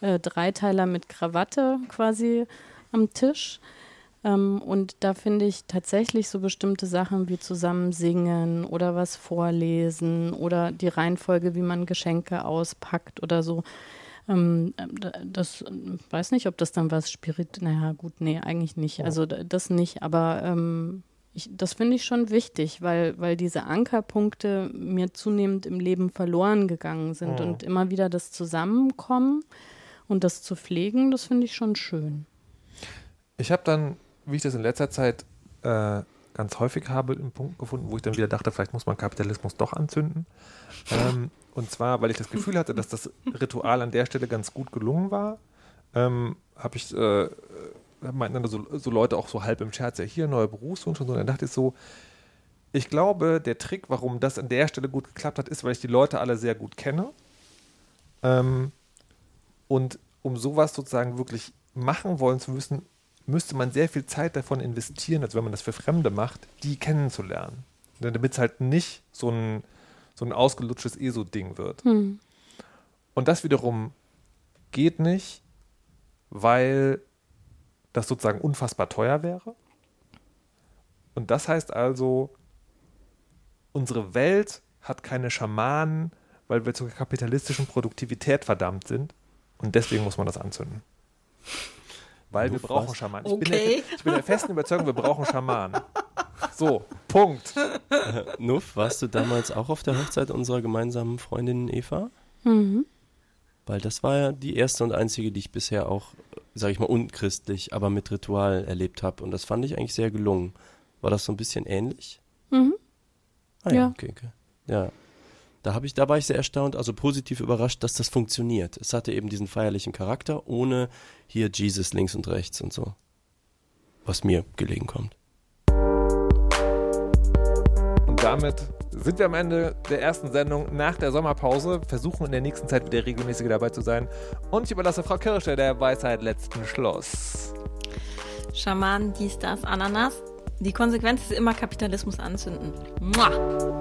äh, Dreiteiler mit Krawatte quasi am Tisch. Ähm, und da finde ich tatsächlich so bestimmte Sachen wie zusammen singen oder was vorlesen oder die Reihenfolge, wie man Geschenke auspackt oder so. Ähm, das weiß nicht, ob das dann was Spirit. Naja, gut, nee, eigentlich nicht. Also das nicht, aber ähm, ich, das finde ich schon wichtig, weil, weil diese Ankerpunkte mir zunehmend im Leben verloren gegangen sind oh. und immer wieder das Zusammenkommen und das zu pflegen, das finde ich schon schön. Ich habe dann wie ich das in letzter Zeit äh, ganz häufig habe, einen Punkt gefunden, wo ich dann wieder dachte, vielleicht muss man Kapitalismus doch anzünden. Ähm, und zwar, weil ich das Gefühl hatte, dass das Ritual an der Stelle ganz gut gelungen war, ähm, habe ich, äh, meinten dann so, so, Leute auch so halb im Scherz, ja hier, neuer Berufswunsch und so. Und dann dachte ich so, ich glaube, der Trick, warum das an der Stelle gut geklappt hat, ist, weil ich die Leute alle sehr gut kenne. Ähm, und um sowas sozusagen wirklich machen wollen zu müssen, müsste man sehr viel Zeit davon investieren, als wenn man das für Fremde macht, die kennenzulernen. Damit es halt nicht so ein, so ein ausgelutschtes ESO-Ding wird. Hm. Und das wiederum geht nicht, weil das sozusagen unfassbar teuer wäre. Und das heißt also, unsere Welt hat keine Schamanen, weil wir zur kapitalistischen Produktivität verdammt sind. Und deswegen muss man das anzünden. Weil Nuff, wir brauchen was? Schamanen. Ich, okay. bin der, ich bin der festen Überzeugung, wir brauchen Schamanen. So, Punkt. Äh, Nuff, warst du damals auch auf der Hochzeit unserer gemeinsamen Freundin Eva? Mhm. Weil das war ja die erste und einzige, die ich bisher auch, sag ich mal, unchristlich, aber mit Ritual erlebt habe. Und das fand ich eigentlich sehr gelungen. War das so ein bisschen ähnlich? Mhm. Ah ja, ja. okay, okay. Ja. Da habe ich, da war ich sehr erstaunt, also positiv überrascht, dass das funktioniert. Es hatte eben diesen feierlichen Charakter, ohne hier Jesus links und rechts und so. Was mir gelegen kommt. Und damit sind wir am Ende der ersten Sendung nach der Sommerpause. Versuchen in der nächsten Zeit wieder regelmäßig dabei zu sein. Und ich überlasse Frau Kirsche der Weisheit letzten Schluss. Schaman, dies, das, Ananas. Die Konsequenz ist immer Kapitalismus anzünden. Mua.